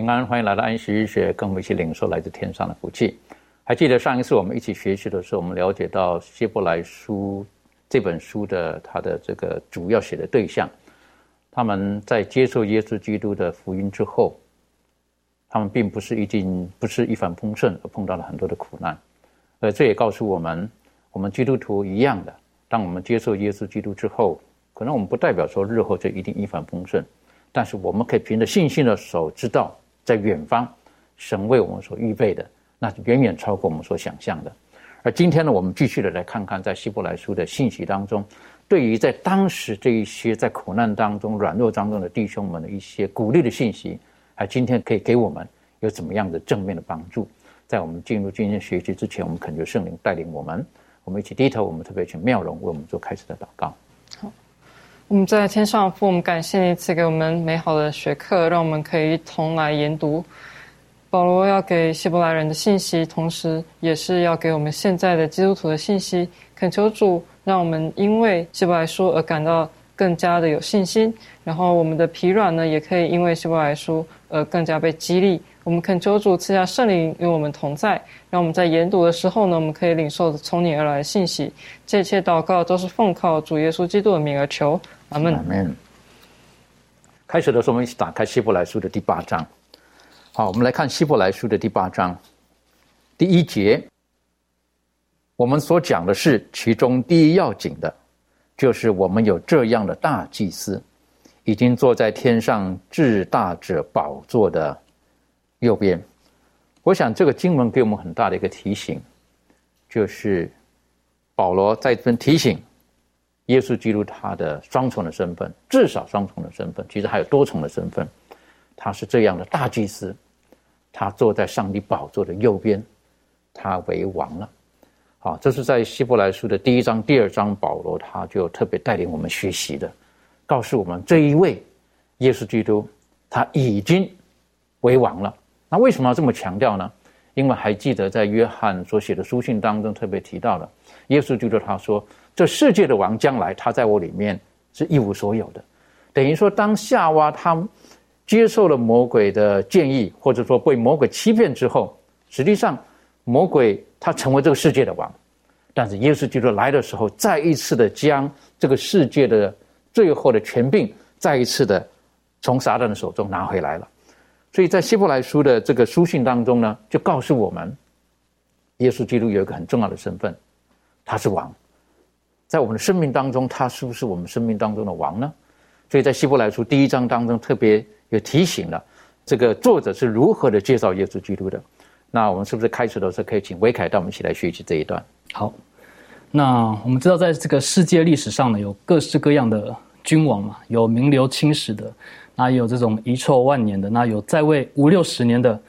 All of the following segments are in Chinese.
平安，欢迎来到安息日学，跟我们一起领受来自天上的福气。还记得上一次我们一起学习的时候，我们了解到希伯来书这本书的它的这个主要写的对象，他们在接受耶稣基督的福音之后，他们并不是一定不是一帆风顺，而碰到了很多的苦难。呃，这也告诉我们，我们基督徒一样的，当我们接受耶稣基督之后，可能我们不代表说日后就一定一帆风顺，但是我们可以凭着信心的手，知道在远方，神为我们所预备的，那是远远超过我们所想象的。而今天呢，我们继续的来看看在希伯来书的信息当中，对于在当时这一些在苦难当中、软弱当中的弟兄们的一些鼓励的信息，还今天可以给我们有怎么样的正面的帮助。在我们进入今天学习之前，我们恳求圣灵带领我们，我们一起低头，我们特别请妙容为我们做开始的祷告。好我们在天上父，我们感谢你赐给我们美好的学课，让我们可以一同来研读保罗要给希伯来人的信息，同时也是要给我们现在的基督徒的信息。恳求主，让我们因为希伯来书而感到更加的有信心，然后我们的疲软呢，也可以因为希伯来书而更加被激励。我们恳求主赐下圣灵与我们同在，让我们在研读的时候呢，我们可以领受从你而来的信息。这一切祷告都是奉靠主耶稣基督的名而求。阿门。开始的时候，我们一起打开希伯来书的第八章。好，我们来看希伯来书的第八章第一节。我们所讲的是其中第一要紧的，就是我们有这样的大祭司，已经坐在天上至大者宝座的右边。我想这个经文给我们很大的一个提醒，就是保罗在这边提醒。耶稣基督他的双重的身份，至少双重的身份，其实还有多重的身份。他是这样的大祭司，他坐在上帝宝座的右边，他为王了。好，这是在希伯来书的第一章、第二章，保罗他就特别带领我们学习的，告诉我们这一位耶稣基督他已经为王了。那为什么要这么强调呢？因为还记得在约翰所写的书信当中特别提到了，耶稣基督他说。这世界的王将来，他在我里面是一无所有的，等于说，当夏娃他接受了魔鬼的建议，或者说被魔鬼欺骗之后，实际上魔鬼他成为这个世界的王，但是耶稣基督来的时候，再一次的将这个世界的最后的权柄，再一次的从撒旦的手中拿回来了。所以在希伯来书的这个书信当中呢，就告诉我们，耶稣基督有一个很重要的身份，他是王。在我们的生命当中，他是不是我们生命当中的王呢？所以在希伯来书第一章当中，特别有提醒了这个作者是如何的介绍耶稣基督的。那我们是不是开始的时候可以请维凯带我们一起来学习这一段？好，那我们知道，在这个世界历史上呢，有各式各样的君王嘛，有名留青史的，那也有这种遗臭万年的，那有在位五六十年的，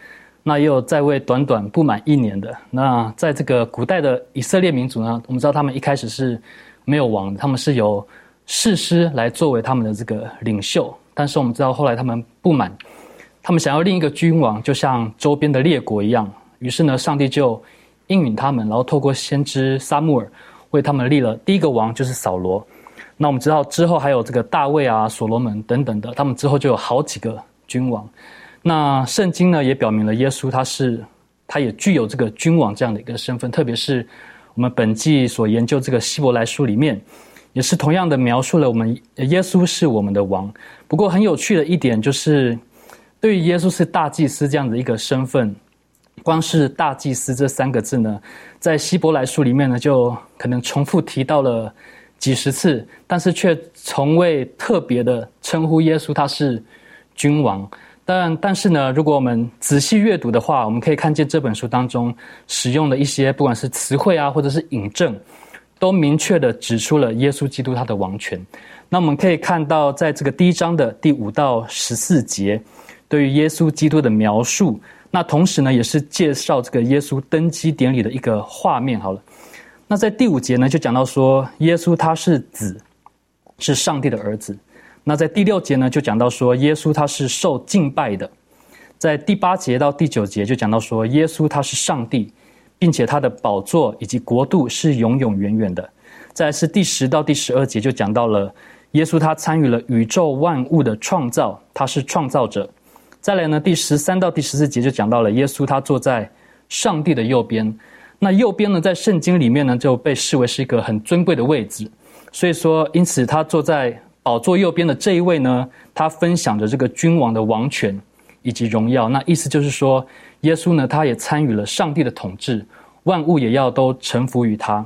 那也有在位短短不满一年的。那在这个古代的以色列民族呢，我们知道他们一开始是。没有王，他们是由士师来作为他们的这个领袖。但是我们知道，后来他们不满，他们想要另一个君王，就像周边的列国一样。于是呢，上帝就应允他们，然后透过先知撒母耳为他们立了第一个王，就是扫罗。那我们知道之后还有这个大卫啊、所罗门等等的，他们之后就有好几个君王。那圣经呢也表明了耶稣他是，他也具有这个君王这样的一个身份，特别是。我们本季所研究这个希伯来书里面，也是同样的描述了我们耶稣是我们的王。不过很有趣的一点就是，对于耶稣是大祭司这样的一个身份，光是大祭司这三个字呢，在希伯来书里面呢，就可能重复提到了几十次，但是却从未特别的称呼耶稣他是君王。但但是呢，如果我们仔细阅读的话，我们可以看见这本书当中使用的一些不管是词汇啊，或者是引证。都明确的指出了耶稣基督他的王权。那我们可以看到，在这个第一章的第五到十四节，对于耶稣基督的描述。那同时呢，也是介绍这个耶稣登基典礼的一个画面。好了，那在第五节呢，就讲到说，耶稣他是子，是上帝的儿子。那在第六节呢，就讲到说，耶稣他是受敬拜的。在第八节到第九节，就讲到说，耶稣他是上帝。并且他的宝座以及国度是永永远远的。再是第十到第十二节就讲到了耶稣，他参与了宇宙万物的创造，他是创造者。再来呢，第十三到第十四节就讲到了耶稣，他坐在上帝的右边。那右边呢，在圣经里面呢，就被视为是一个很尊贵的位置。所以说，因此他坐在宝座右边的这一位呢，他分享着这个君王的王权以及荣耀。那意思就是说。耶稣呢，他也参与了上帝的统治，万物也要都臣服于他。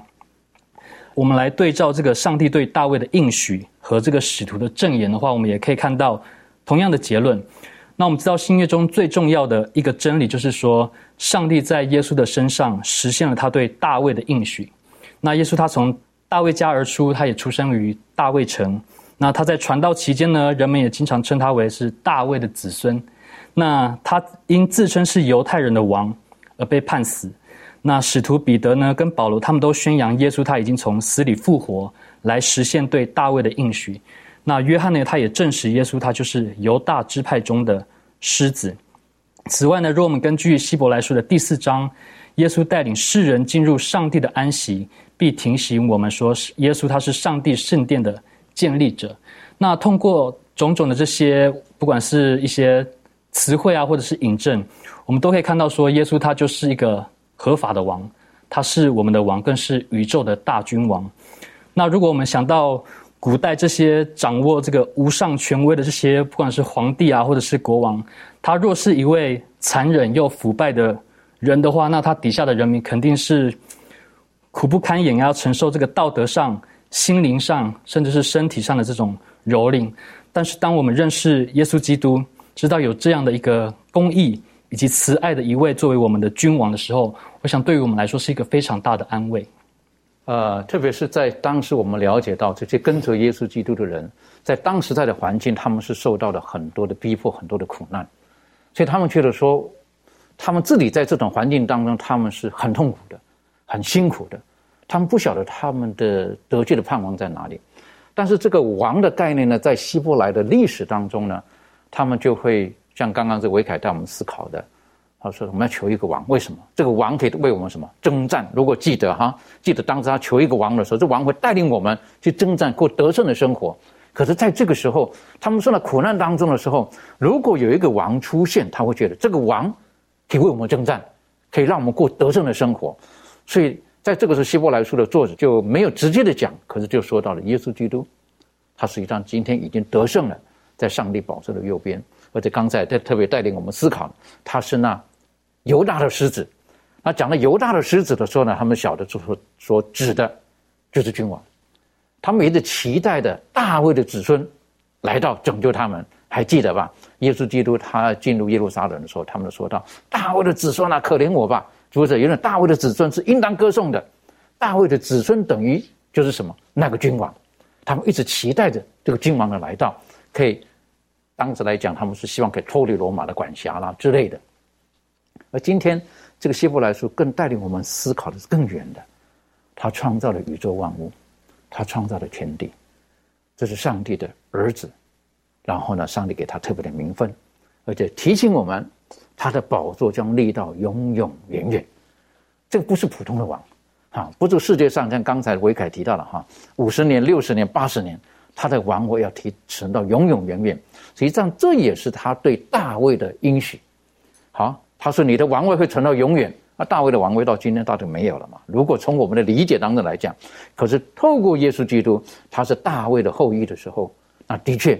我们来对照这个上帝对大卫的应许和这个使徒的证言的话，我们也可以看到同样的结论。那我们知道新约中最重要的一个真理，就是说上帝在耶稣的身上实现了他对大卫的应许。那耶稣他从大卫家而出，他也出生于大卫城。那他在传道期间呢，人们也经常称他为是大卫的子孙。那他因自称是犹太人的王而被判死。那使徒彼得呢，跟保罗他们都宣扬耶稣他已经从死里复活，来实现对大卫的应许。那约翰呢，他也证实耶稣他就是犹大支派中的狮子。此外呢，若我们根据希伯来书的第四章，耶稣带领世人进入上帝的安息，必提醒我们说，耶稣他是上帝圣殿的建立者。那通过种种的这些，不管是一些。词汇啊，或者是引证，我们都可以看到说，耶稣他就是一个合法的王，他是我们的王，更是宇宙的大君王。那如果我们想到古代这些掌握这个无上权威的这些，不管是皇帝啊，或者是国王，他若是一位残忍又腐败的人的话，那他底下的人民肯定是苦不堪言，要承受这个道德上、心灵上，甚至是身体上的这种蹂躏。但是，当我们认识耶稣基督，知道有这样的一个公义以及慈爱的一位作为我们的君王的时候，我想对于我们来说是一个非常大的安慰。呃，特别是在当时我们了解到这些跟随耶稣基督的人，在当时在的环境，他们是受到了很多的逼迫、很多的苦难，所以他们觉得说，他们自己在这种环境当中，他们是很痛苦的、很辛苦的，他们不晓得他们的得救的盼望在哪里。但是这个王的概念呢，在希伯来的历史当中呢。他们就会像刚刚这维凯带我们思考的，他说我们要求一个王，为什么？这个王可以为我们什么？征战。如果记得哈，记得当时他求一个王的时候，这王会带领我们去征战，过得胜的生活。可是在这个时候，他们受到苦难当中的时候，如果有一个王出现，他会觉得这个王可以为我们征战，可以让我们过得胜的生活。所以在这个时候，希伯来书的作者就没有直接的讲，可是就说到了耶稣基督，他实际上今天已经得胜了。在上帝宝座的右边，而且刚才他特别带领我们思考，他是那犹大的狮子。那讲到犹大的狮子的时候呢，他们晓得就说说指的就是君王，他们一直期待的大卫的子孙来到拯救他们，还记得吧？耶稣基督他进入耶路撒冷的时候，他们说到大卫的子孙啊，可怜我吧！不是，原来大卫的子孙是应当歌颂的。大卫的子孙等于就是什么？那个君王，他们一直期待着这个君王的来到。可以，当时来讲，他们是希望可以脱离罗马的管辖啦之类的。而今天这个希伯来书更带领我们思考的是更远的，他创造了宇宙万物，他创造了天地，这是上帝的儿子。然后呢，上帝给他特别的名分，而且提醒我们，他的宝座将立到永永远远。这个不是普通的王，啊，不是世界上像刚才维凯提到了哈，五十年、六十年、八十年。他的王位要提存到永永远远，实际上这也是他对大卫的应许。好，他说你的王位会存到永远，那大卫的王位到今天到底没有了嘛？如果从我们的理解当中来讲，可是透过耶稣基督，他是大卫的后裔的时候，那的确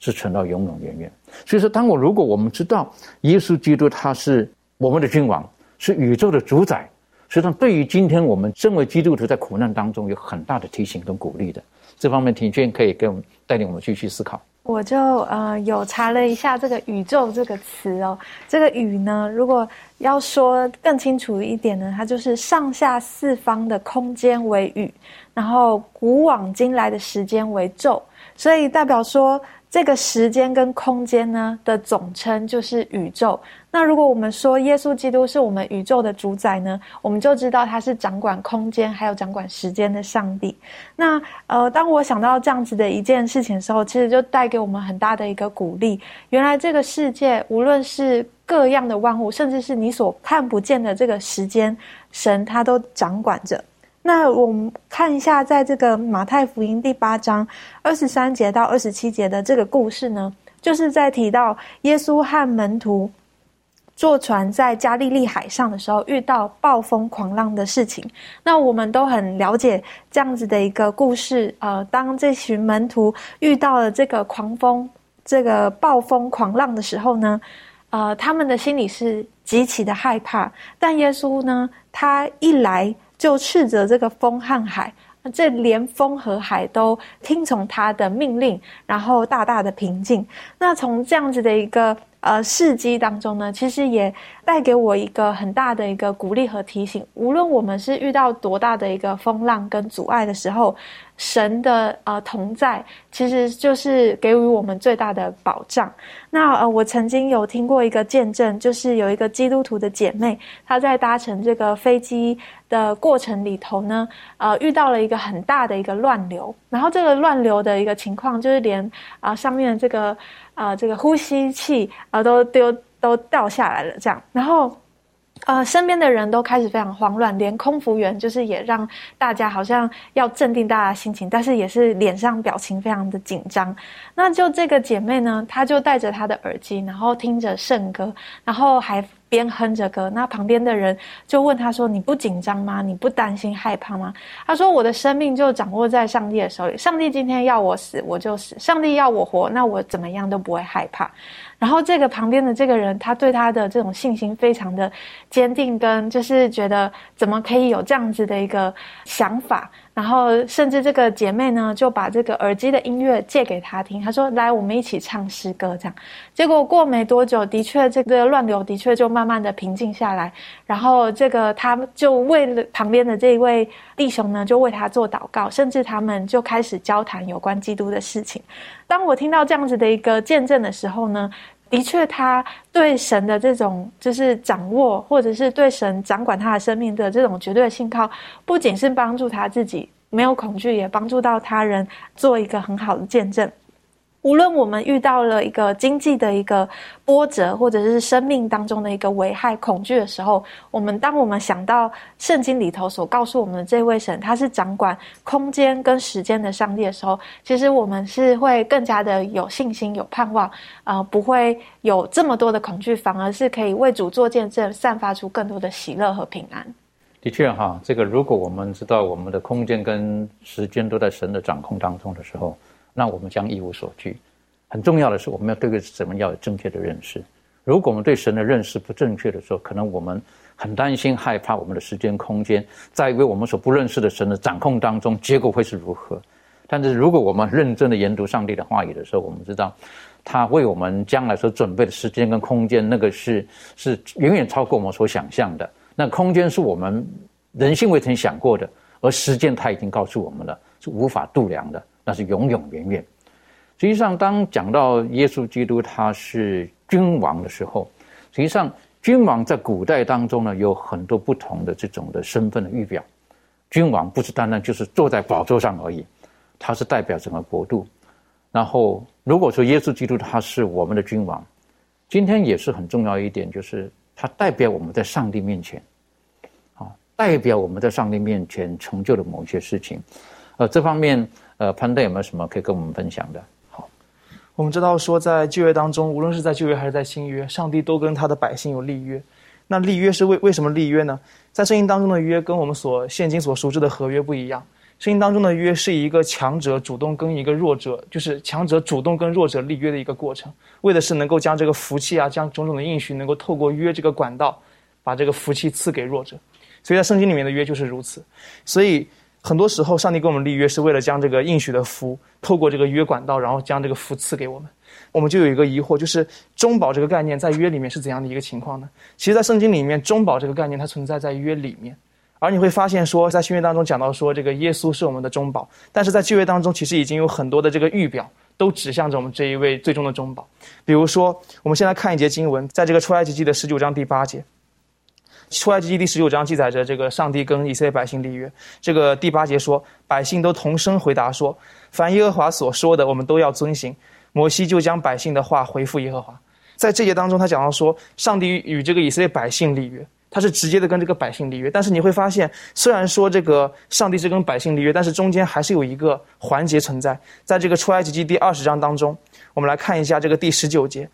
是存到永永远远。所以说，当我如果我们知道耶稣基督他是我们的君王，是宇宙的主宰，实际上对于今天我们身为基督徒在苦难当中有很大的提醒跟鼓励的。这方面，庭娟可以给我们带领我们继续思考。我就呃有查了一下这个“宇宙”这个词哦，这个“宇”呢，如果要说更清楚一点呢，它就是上下四方的空间为宇，然后古往今来的时间为宙，所以代表说。这个时间跟空间呢的总称就是宇宙。那如果我们说耶稣基督是我们宇宙的主宰呢，我们就知道他是掌管空间还有掌管时间的上帝。那呃，当我想到这样子的一件事情的时候，其实就带给我们很大的一个鼓励。原来这个世界，无论是各样的万物，甚至是你所看不见的这个时间，神他都掌管着。那我们看一下，在这个马太福音第八章二十三节到二十七节的这个故事呢，就是在提到耶稣和门徒坐船在加利利海上的时候，遇到暴风狂浪的事情。那我们都很了解这样子的一个故事。呃，当这群门徒遇到了这个狂风、这个暴风狂浪的时候呢，呃，他们的心里是极其的害怕。但耶稣呢，他一来。就斥责这个风和海，这连风和海都听从他的命令，然后大大的平静。那从这样子的一个呃事迹当中呢，其实也带给我一个很大的一个鼓励和提醒。无论我们是遇到多大的一个风浪跟阻碍的时候。神的呃同在，其实就是给予我们最大的保障。那呃，我曾经有听过一个见证，就是有一个基督徒的姐妹，她在搭乘这个飞机的过程里头呢，呃，遇到了一个很大的一个乱流，然后这个乱流的一个情况，就是连啊上面这个啊这个呼吸器啊都丢都掉下来了，这样，然后。呃，身边的人都开始非常慌乱，连空服员就是也让大家好像要镇定大家心情，但是也是脸上表情非常的紧张。那就这个姐妹呢，她就戴着她的耳机，然后听着圣歌，然后还边哼着歌。那旁边的人就问他说：“你不紧张吗？你不担心害怕吗？”他说：“我的生命就掌握在上帝的手里，上帝今天要我死我就死，上帝要我活，那我怎么样都不会害怕。”然后这个旁边的这个人，他对他的这种信心非常的坚定，跟就是觉得怎么可以有这样子的一个想法。然后甚至这个姐妹呢，就把这个耳机的音乐借给他听，他说：“来，我们一起唱诗歌。”这样，结果过没多久，的确这个乱流的确就慢慢的平静下来。然后这个他就为了旁边的这一位弟兄呢，就为他做祷告，甚至他们就开始交谈有关基督的事情。当我听到这样子的一个见证的时候呢，的确他对神的这种就是掌握，或者是对神掌管他的生命的这种绝对的信靠，不仅是帮助他自己。没有恐惧，也帮助到他人，做一个很好的见证。无论我们遇到了一个经济的一个波折，或者是生命当中的一个危害、恐惧的时候，我们当我们想到圣经里头所告诉我们的这位神，他是掌管空间跟时间的上帝的时候，其实我们是会更加的有信心、有盼望，呃，不会有这么多的恐惧，反而是可以为主做见证，散发出更多的喜乐和平安。的确哈，这个如果我们知道我们的空间跟时间都在神的掌控当中的时候，那我们将一无所惧。很重要的是，我们要对什么要有正确的认识。如果我们对神的认识不正确的时候，可能我们很担心、害怕我们的时间、空间在为我们所不认识的神的掌控当中，结果会是如何？但是如果我们认真的研读上帝的话语的时候，我们知道他为我们将来所准备的时间跟空间，那个是是远远超过我们所想象的。那空间是我们人性未曾想过的，而时间他已经告诉我们了，是无法度量的，那是永永远远。实际上，当讲到耶稣基督他是君王的时候，实际上君王在古代当中呢，有很多不同的这种的身份的预表。君王不是单单就是坐在宝座上而已，他是代表整个国度。然后，如果说耶稣基督他是我们的君王，今天也是很重要一点，就是。他代表我们在上帝面前，啊，代表我们在上帝面前成就了某些事情，呃，这方面，呃，潘队有没有什么可以跟我们分享的？好，我们知道说，在旧约当中，无论是在旧约还是在新约，上帝都跟他的百姓有立约。那立约是为为什么立约呢？在圣经当中的约跟我们所现今所熟知的合约不一样。圣经当中的约是一个强者主动跟一个弱者，就是强者主动跟弱者立约的一个过程，为的是能够将这个福气啊，将种种的应许能够透过约这个管道，把这个福气赐给弱者。所以在圣经里面的约就是如此。所以很多时候，上帝跟我们立约是为了将这个应许的福透过这个约管道，然后将这个福赐给我们。我们就有一个疑惑，就是中保这个概念在约里面是怎样的一个情况呢？其实，在圣经里面，中保这个概念它存在在约里面。而你会发现，说在新约当中讲到说，这个耶稣是我们的中保，但是在旧约当中，其实已经有很多的这个预表都指向着我们这一位最终的中保。比如说，我们先来看一节经文，在这个出埃及记的十九章第八节，出埃及记第十九章记载着这个上帝跟以色列百姓立约。这个第八节说，百姓都同声回答说，凡耶和华所说的，我们都要遵行。摩西就将百姓的话回复耶和华。在这节当中，他讲到说，上帝与这个以色列百姓立约。他是直接的跟这个百姓立约，但是你会发现，虽然说这个上帝是跟百姓立约，但是中间还是有一个环节存在。在这个出埃及记第二十章当中，我们来看一下这个第十九节。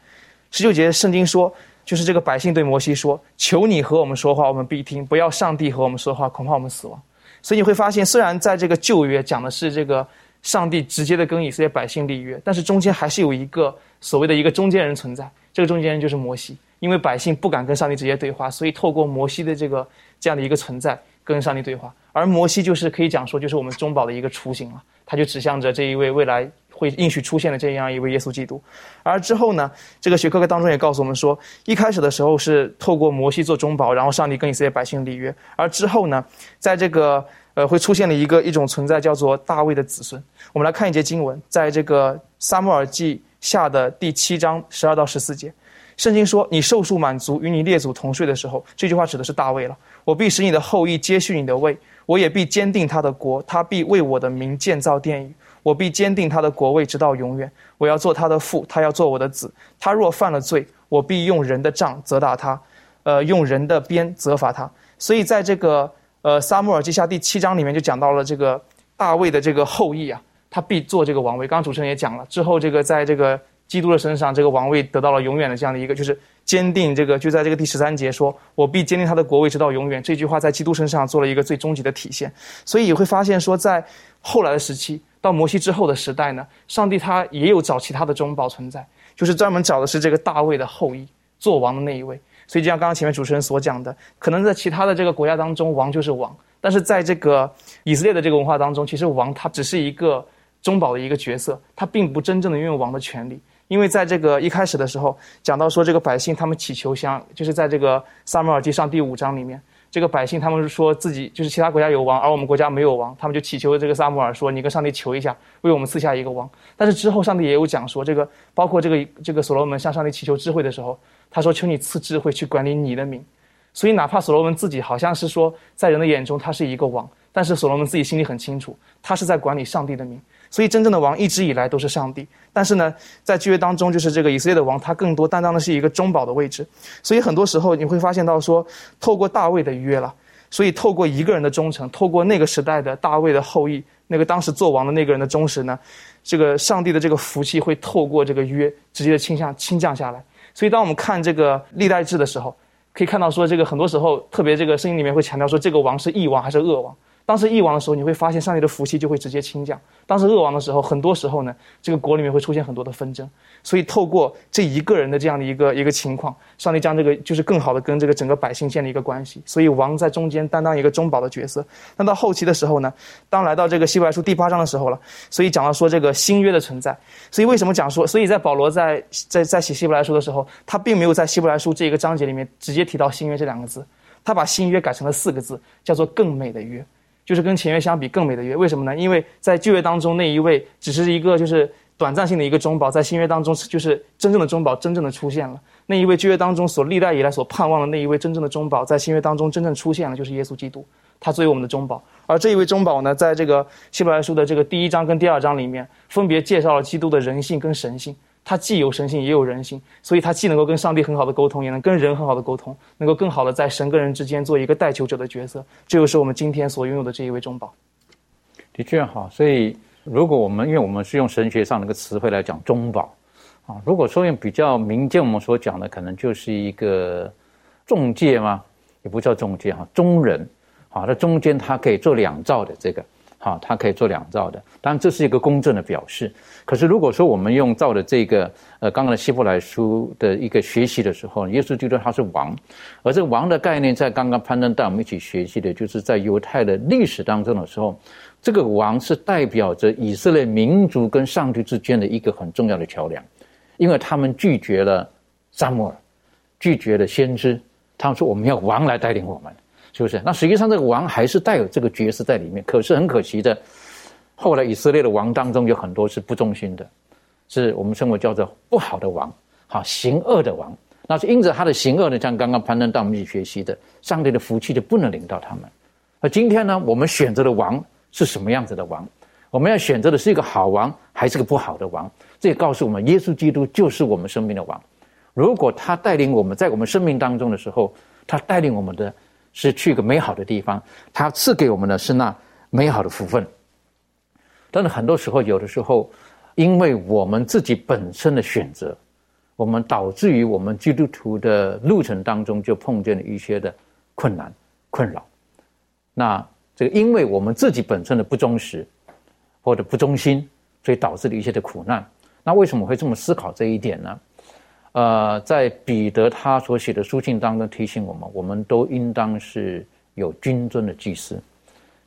十九节圣经说，就是这个百姓对摩西说：“求你和我们说话，我们必听；不要上帝和我们说话，恐怕我们死亡。”所以你会发现，虽然在这个旧约讲的是这个上帝直接的跟以色列百姓立约，但是中间还是有一个所谓的一个中间人存在。这个中间人就是摩西。因为百姓不敢跟上帝直接对话，所以透过摩西的这个这样的一个存在跟上帝对话。而摩西就是可以讲说，就是我们中保的一个雏形了。他就指向着这一位未来会应许出现了这样一位耶稣基督。而之后呢，这个学科课当中也告诉我们说，一开始的时候是透过摩西做中保，然后上帝跟以色列百姓立约。而之后呢，在这个呃会出现了一个一种存在，叫做大卫的子孙。我们来看一节经文，在这个撒母耳记下的第七章十二到十四节。圣经说：“你寿数满足，与你列祖同睡的时候，这句话指的是大卫了。我必使你的后裔接续你的位，我也必坚定他的国，他必为我的名建造殿宇。我必坚定他的国位，直到永远。我要做他的父，他要做我的子。他若犯了罪，我必用人的杖责打他，呃，用人的鞭责罚他。所以，在这个呃撒母耳记下第七章里面，就讲到了这个大卫的这个后裔啊，他必做这个王位。刚刚主持人也讲了，之后这个在这个。”基督的身上，这个王位得到了永远的这样的一个，就是坚定。这个就在这个第十三节说：“我必坚定他的国位直到永远。”这句话在基督身上做了一个最终极的体现。所以你会发现说，在后来的时期，到摩西之后的时代呢，上帝他也有找其他的中保存在，就是专门找的是这个大卫的后裔做王的那一位。所以就像刚刚前面主持人所讲的，可能在其他的这个国家当中，王就是王，但是在这个以色列的这个文化当中，其实王他只是一个中保的一个角色，他并不真正的拥有王的权利。因为在这个一开始的时候讲到说，这个百姓他们祈求香，就是在这个撒母耳记上第五章里面，这个百姓他们说自己就是其他国家有王，而我们国家没有王，他们就祈求这个撒母耳说：“你跟上帝求一下，为我们赐下一个王。”但是之后上帝也有讲说，这个包括这个这个所罗门向上帝祈求智慧的时候，他说：“求你赐智慧去管理你的民。”所以哪怕所罗门自己好像是说在人的眼中他是一个王，但是所罗门自己心里很清楚，他是在管理上帝的民。所以，真正的王一直以来都是上帝。但是呢，在旧约当中，就是这个以色列的王，他更多担当的是一个中保的位置。所以，很多时候你会发现到说，透过大卫的约了，所以透过一个人的忠诚，透过那个时代的大卫的后裔，那个当时做王的那个人的忠实呢，这个上帝的这个福气会透过这个约直接的倾向倾降下来。所以，当我们看这个历代志的时候，可以看到说，这个很多时候，特别这个圣经里面会强调说，这个王是义王还是恶王。当时义王的时候，你会发现上帝的福气就会直接倾降。当时恶王的时候，很多时候呢，这个国里面会出现很多的纷争。所以透过这一个人的这样的一个一个情况，上帝将这个就是更好的跟这个整个百姓建立一个关系。所以王在中间担当一个中保的角色。那到后期的时候呢，当来到这个希伯来书第八章的时候了，所以讲到说这个新约的存在。所以为什么讲说？所以在保罗在在在写希伯来书的时候，他并没有在希伯来书这一个章节里面直接提到新约这两个字，他把新约改成了四个字，叫做更美的约。就是跟前约相比更美的约，为什么呢？因为在旧约当中那一位只是一个就是短暂性的一个中保，在新约当中就是真正的中保真正的出现了。那一位旧约当中所历代以来所盼望的那一位真正的中保，在新约当中真正出现了，就是耶稣基督，他作为我们的中保。而这一位中保呢，在这个希伯来书的这个第一章跟第二章里面，分别介绍了基督的人性跟神性。他既有神性，也有人性，所以他既能够跟上帝很好的沟通，也能跟人很好的沟通，能够更好的在神跟人之间做一个代求者的角色。这就是我们今天所拥有的这一位中保。的确哈，所以如果我们因为我们是用神学上的一个词汇来讲中保，啊，如果说用比较民间我们所讲的，可能就是一个中介吗？也不叫中介哈，中人，好，那中间他可以做两兆的这个，好，他可以做两兆的，当然这是一个公正的表示。可是如果说我们用造的这个，呃，刚刚的希伯来书的一个学习的时候，耶稣基督他是王，而这个王的概念在刚刚攀登带我们一起学习的，就是在犹太的历史当中的时候，这个王是代表着以色列民族跟上帝之间的一个很重要的桥梁，因为他们拒绝了撒母耳，拒绝了先知。他们说我们要王来带领我们，是不是？那实际上这个王还是带有这个角色在里面。可是很可惜的，后来以色列的王当中有很多是不忠心的，是我们称为叫做不好的王，好行恶的王。那是因着他的行恶呢，像刚刚攀登到我们一起学习的，上帝的福气就不能领到他们。而今天呢，我们选择的王是什么样子的王？我们要选择的是一个好王，还是个不好的王？这也告诉我们，耶稣基督就是我们生命的王。如果他带领我们在我们生命当中的时候，他带领我们的是去一个美好的地方，他赐给我们的是那美好的福分。但是很多时候，有的时候，因为我们自己本身的选择，我们导致于我们基督徒的路程当中就碰见了一些的困难、困扰。那这个，因为我们自己本身的不忠实或者不忠心，所以导致了一些的苦难。那为什么会这么思考这一点呢？呃，在彼得他所写的书信当中提醒我们，我们都应当是有君尊的祭司，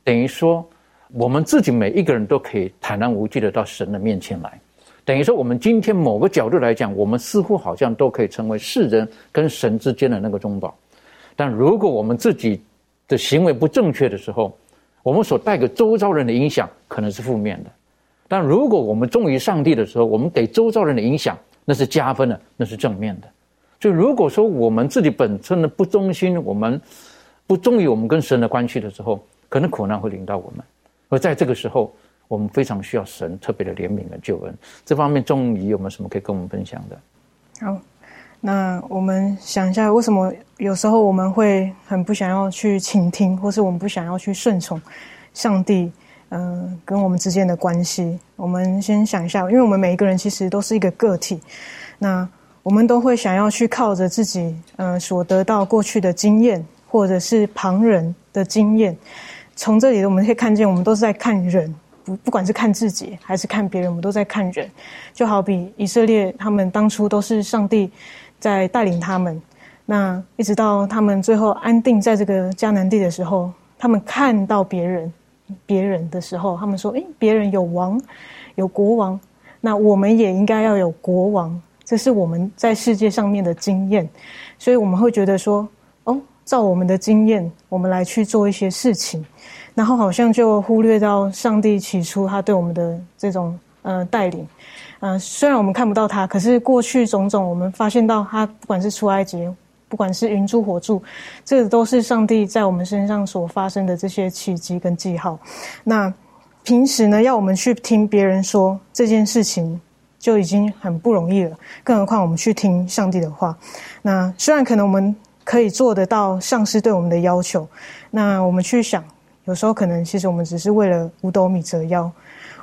等于说，我们自己每一个人都可以坦然无惧的到神的面前来，等于说，我们今天某个角度来讲，我们似乎好像都可以成为世人跟神之间的那个中保，但如果我们自己的行为不正确的时候，我们所带给周遭人的影响可能是负面的，但如果我们忠于上帝的时候，我们给周遭人的影响。那是加分的，那是正面的。就如果说我们自己本身的不忠心，我们不忠于我们跟神的关系的时候，可能苦难会临到我们。而在这个时候，我们非常需要神特别的怜悯和救恩。这方面，钟仪有没有什么可以跟我们分享的？好，那我们想一下，为什么有时候我们会很不想要去倾听，或是我们不想要去顺从上帝？嗯，跟我们之间的关系，我们先想一下，因为我们每一个人其实都是一个个体，那我们都会想要去靠着自己，嗯，所得到过去的经验，或者是旁人的经验，从这里我们可以看见，我们都是在看人，不不管是看自己还是看别人，我们都在看人。就好比以色列，他们当初都是上帝在带领他们，那一直到他们最后安定在这个迦南地的时候，他们看到别人。别人的时候，他们说：“诶，别人有王，有国王，那我们也应该要有国王。”这是我们在世界上面的经验，所以我们会觉得说：“哦，照我们的经验，我们来去做一些事情。”然后好像就忽略到上帝起初他对我们的这种呃带领。嗯，虽然我们看不到他，可是过去种种，我们发现到他，不管是出埃及。不管是云柱火柱，这个都是上帝在我们身上所发生的这些奇迹跟记号。那平时呢，要我们去听别人说这件事情，就已经很不容易了，更何况我们去听上帝的话。那虽然可能我们可以做得到上司对我们的要求，那我们去想，有时候可能其实我们只是为了五斗米折腰，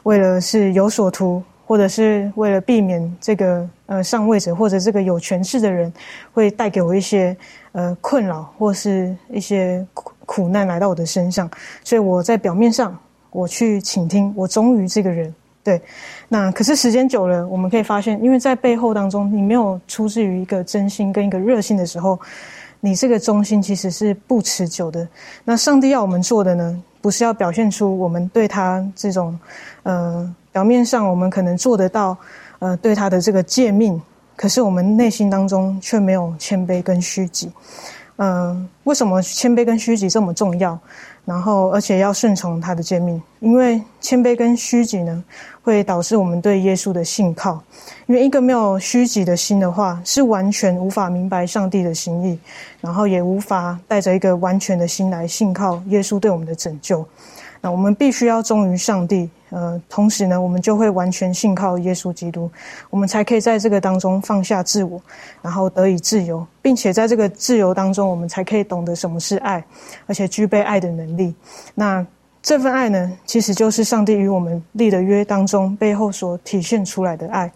为了是有所图。或者是为了避免这个呃上位者或者这个有权势的人会带给我一些呃困扰或是一些苦苦难来到我的身上，所以我在表面上我去倾听，我忠于这个人，对。那可是时间久了，我们可以发现，因为在背后当中，你没有出自于一个真心跟一个热心的时候，你这个忠心其实是不持久的。那上帝要我们做的呢，不是要表现出我们对他这种呃。表面上我们可能做得到，呃，对他的这个诫命，可是我们内心当中却没有谦卑跟虚己。嗯，为什么谦卑跟虚己这么重要？然后，而且要顺从他的诫命，因为谦卑跟虚己呢，会导致我们对耶稣的信靠。因为一个没有虚己的心的话，是完全无法明白上帝的心意，然后也无法带着一个完全的心来信靠耶稣对我们的拯救。那我们必须要忠于上帝。呃，同时呢，我们就会完全信靠耶稣基督，我们才可以在这个当中放下自我，然后得以自由，并且在这个自由当中，我们才可以懂得什么是爱，而且具备爱的能力。那这份爱呢，其实就是上帝与我们立的约当中背后所体现出来的爱。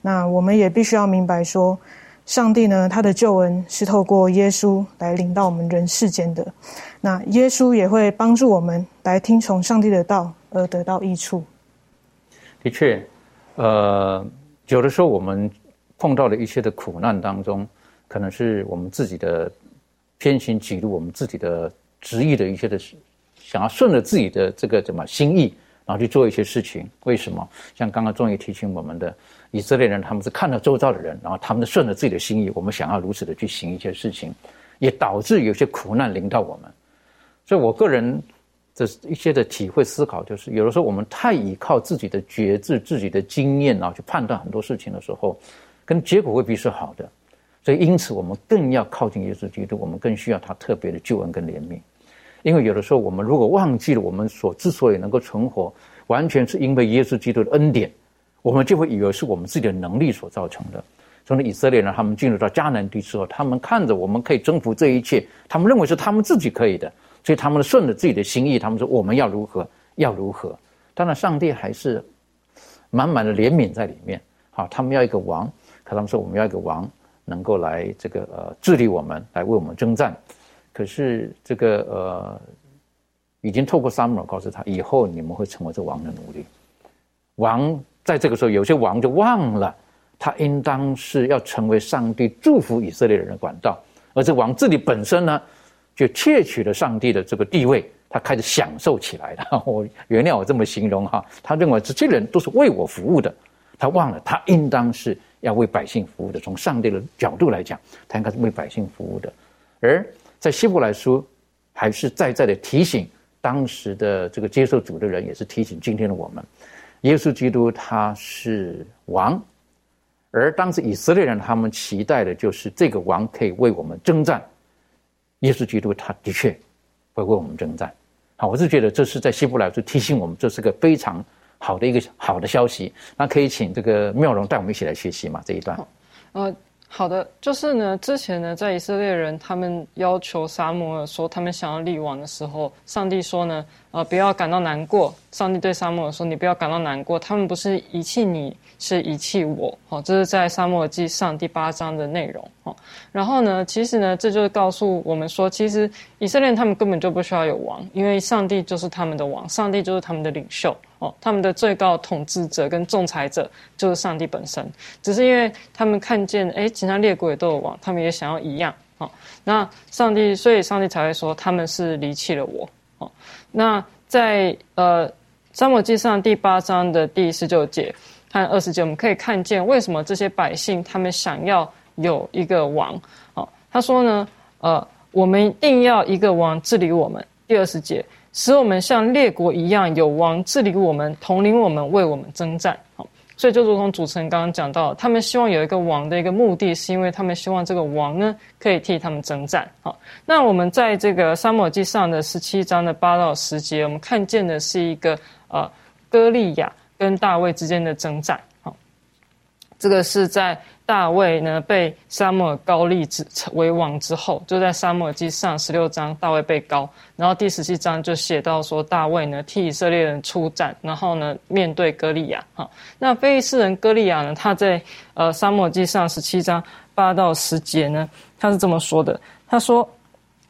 那我们也必须要明白说，上帝呢，他的救恩是透过耶稣来领到我们人世间的。那耶稣也会帮助我们来听从上帝的道，而得到益处。的确，呃，有的时候我们碰到了一些的苦难当中，可能是我们自己的偏行记录，我们自己的执意的一些的想要顺着自己的这个怎么心意，然后去做一些事情。为什么？像刚刚终于提醒我们的。以色列人他们是看到周遭的人，然后他们顺着自己的心意，我们想要如此的去行一些事情，也导致有些苦难临到我们。所以我个人的一些的体会思考，就是有的时候我们太依靠自己的觉知、自己的经验啊，去判断很多事情的时候，跟结果未必是好的。所以因此，我们更要靠近耶稣基督，我们更需要他特别的救恩跟怜悯。因为有的时候，我们如果忘记了我们所之所以能够存活，完全是因为耶稣基督的恩典。我们就会以为是我们自己的能力所造成的。从以色列人他们进入到迦南地之后，他们看着我们可以征服这一切，他们认为是他们自己可以的，所以他们顺着自己的心意，他们说我们要如何，要如何。当然，上帝还是满满的怜悯在里面。好，他们要一个王，可他们说我们要一个王，能够来这个呃治理我们，来为我们征战。可是这个呃，已经透过撒母耳告诉他，以后你们会成为这王的奴隶，王。在这个时候，有些王就忘了，他应当是要成为上帝祝福以色列人的管道，而这王自己本身呢，就窃取了上帝的这个地位，他开始享受起来了。我原谅我这么形容哈，他认为这些人都是为我服务的，他忘了他应当是要为百姓服务的。从上帝的角度来讲，他应该是为百姓服务的。而在希伯来书，还是在在的提醒当时的这个接受主的人，也是提醒今天的我们。耶稣基督他是王，而当时以色列人他们期待的就是这个王可以为我们征战。耶稣基督他的确会为我们征战。好，我是觉得这是在希伯来书提醒我们，这是个非常好的一个好的消息。那可以请这个妙容带我们一起来学习嘛？这一段。呃，好的，就是呢，之前呢，在以色列人他们要求撒母耳说他们想要立王的时候，上帝说呢。呃，不要感到难过。上帝对沙漠说：“你不要感到难过，他们不是遗弃你，是遗弃我。”好，这是在沙漠记上第八章的内容。好，然后呢，其实呢，这就是告诉我们说，其实以色列人他们根本就不需要有王，因为上帝就是他们的王，上帝就是他们的领袖。哦，他们的最高统治者跟仲裁者就是上帝本身。只是因为他们看见，哎，其他列国也都有王，他们也想要一样。好，那上帝，所以上帝才会说他们是离弃了我。那在呃《沙漠记》上第八章的第十九节和二十节，我们可以看见为什么这些百姓他们想要有一个王。哦，他说呢，呃，我们一定要一个王治理我们。第二十节，使我们像列国一样有王治理我们，统领我们，为我们征战。好。所以就如同主持人刚刚讲到，他们希望有一个王的一个目的，是因为他们希望这个王呢可以替他们征战。好，那我们在这个沙漠记上的十七章的八到十节，我们看见的是一个呃歌利亚跟大卫之间的征战。这个是在。大卫呢被沙漠高立之为王之后，就在沙漠记上十六章，大卫被高，然后第十七章就写到说大卫呢替以色列人出战，然后呢面对歌利亚。哈，那非利士人歌利亚呢，他在呃沙漠记上十七章八到十节呢，他是这么说的：他说，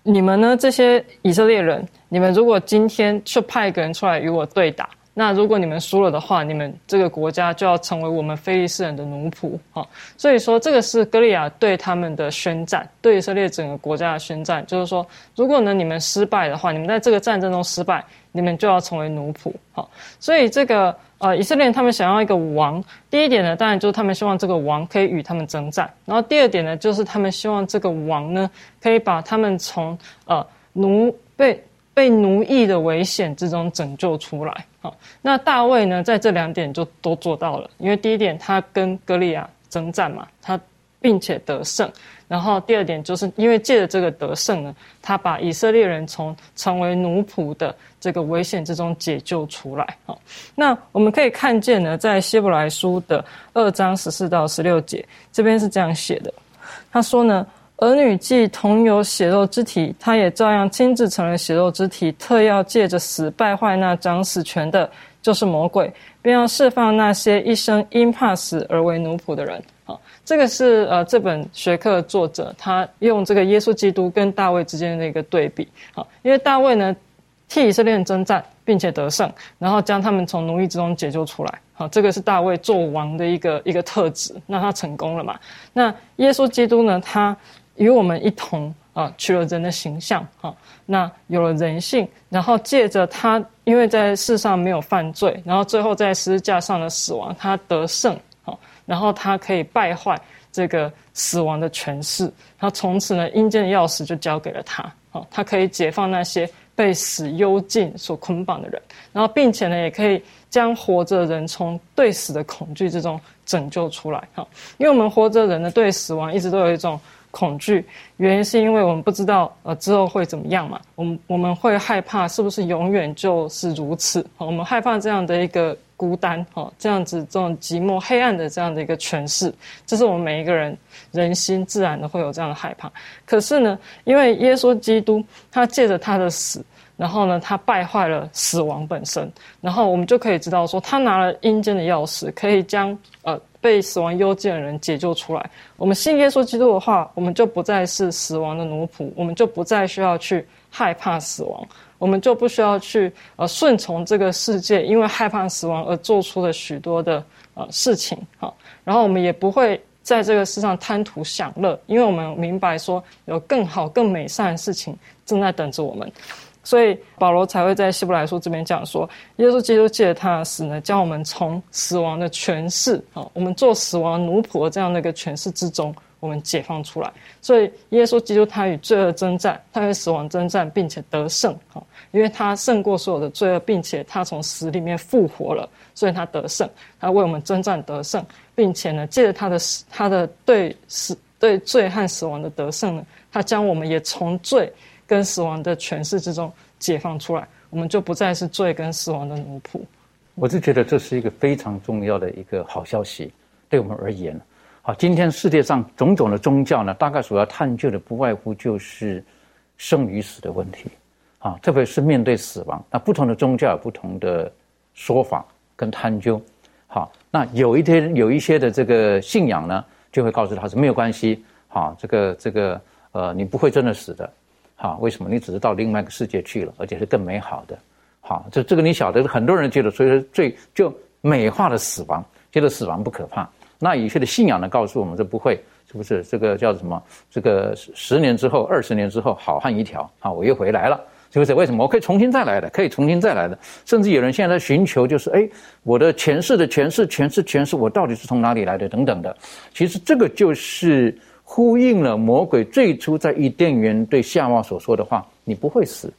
你们呢这些以色列人，你们如果今天去派一个人出来与我对打。那如果你们输了的话，你们这个国家就要成为我们非利士人的奴仆，哈。所以说，这个是歌利亚对他们的宣战，对以色列整个国家的宣战，就是说，如果呢你们失败的话，你们在这个战争中失败，你们就要成为奴仆，好。所以这个呃，以色列他们想要一个王，第一点呢，当然就是他们希望这个王可以与他们征战，然后第二点呢，就是他们希望这个王呢，可以把他们从呃奴被。被奴役的危险之中拯救出来。好，那大卫呢，在这两点就都做到了。因为第一点，他跟歌利亚征战嘛，他并且得胜。然后第二点，就是因为借着这个得胜呢，他把以色列人从成为奴仆的这个危险之中解救出来。好，那我们可以看见呢，在希伯来书的二章十四到十六节，这边是这样写的。他说呢。儿女既同有血肉之体，他也照样亲自成了血肉之体，特要借着死败坏那掌死权的，就是魔鬼，便要释放那些一生因怕死而为奴仆的人。好，这个是呃这本学科的作者他用这个耶稣基督跟大卫之间的一个对比。好，因为大卫呢替以色列人征战，并且得胜，然后将他们从奴役之中解救出来。好，这个是大卫做王的一个一个特质。那他成功了嘛？那耶稣基督呢？他与我们一同啊，取了人的形象。哈，那有了人性，然后借着他，因为在世上没有犯罪，然后最后在十字架上的死亡，他得胜。然后他可以败坏这个死亡的权势，然后从此呢，阴间的钥匙就交给了他。好，他可以解放那些被死幽禁所捆绑的人，然后并且呢，也可以将活着人从对死的恐惧之中拯救出来。哈，因为我们活着人呢，对死亡一直都有一种恐惧，原因是因为我们不知道呃之后会怎么样嘛。我们我们会害怕是不是永远就是如此？我们害怕这样的一个。孤单，哦，这样子这种寂寞、黑暗的这样的一个诠释，这是我们每一个人人心自然的会有这样的害怕。可是呢，因为耶稣基督他借着他的死，然后呢，他败坏了死亡本身，然后我们就可以知道说，他拿了阴间的钥匙，可以将呃被死亡幽禁的人解救出来。我们信耶稣基督的话，我们就不再是死亡的奴仆，我们就不再需要去害怕死亡。我们就不需要去呃顺从这个世界，因为害怕死亡而做出了许多的呃事情，好，然后我们也不会在这个世上贪图享乐，因为我们明白说有更好、更美善的事情正在等着我们，所以保罗才会在希伯来书这边讲说，耶稣基督借他的死呢，将我们从死亡的权势，啊，我们做死亡奴仆的这样的一个权势之中。我们解放出来，所以耶稣基督他与罪恶征战，他与死亡征战，并且得胜啊！因为他胜过所有的罪恶，并且他从死里面复活了，所以他得胜，他为我们征战得胜，并且呢，借着他的死，他的对死、对罪和死亡的得胜呢，他将我们也从罪跟死亡的诠释之中解放出来，我们就不再是罪跟死亡的奴仆。我是觉得这是一个非常重要的一个好消息，对我们而言。好，今天世界上种种的宗教呢，大概主要探究的不外乎就是生与死的问题，啊，特别是面对死亡，那不同的宗教有不同的说法跟探究。好，那有一天有一些的这个信仰呢，就会告诉他是没有关系，好，这个这个呃，你不会真的死的，好，为什么？你只是到另外一个世界去了，而且是更美好的。好，这这个你晓得，很多人觉得，所以说最就美化了死亡，觉得死亡不可怕。那有些的信仰呢，告诉我们这不会，是不是？这个叫什么？这个十年之后、二十年之后，好汉一条啊，我又回来了，是不是？为什么？我可以重新再来的，可以重新再来的。甚至有人现在在寻求，就是哎，我的前世的前世、前世、前世，我到底是从哪里来的？等等的。其实这个就是呼应了魔鬼最初在伊甸园对夏娃所说的话：你不会死。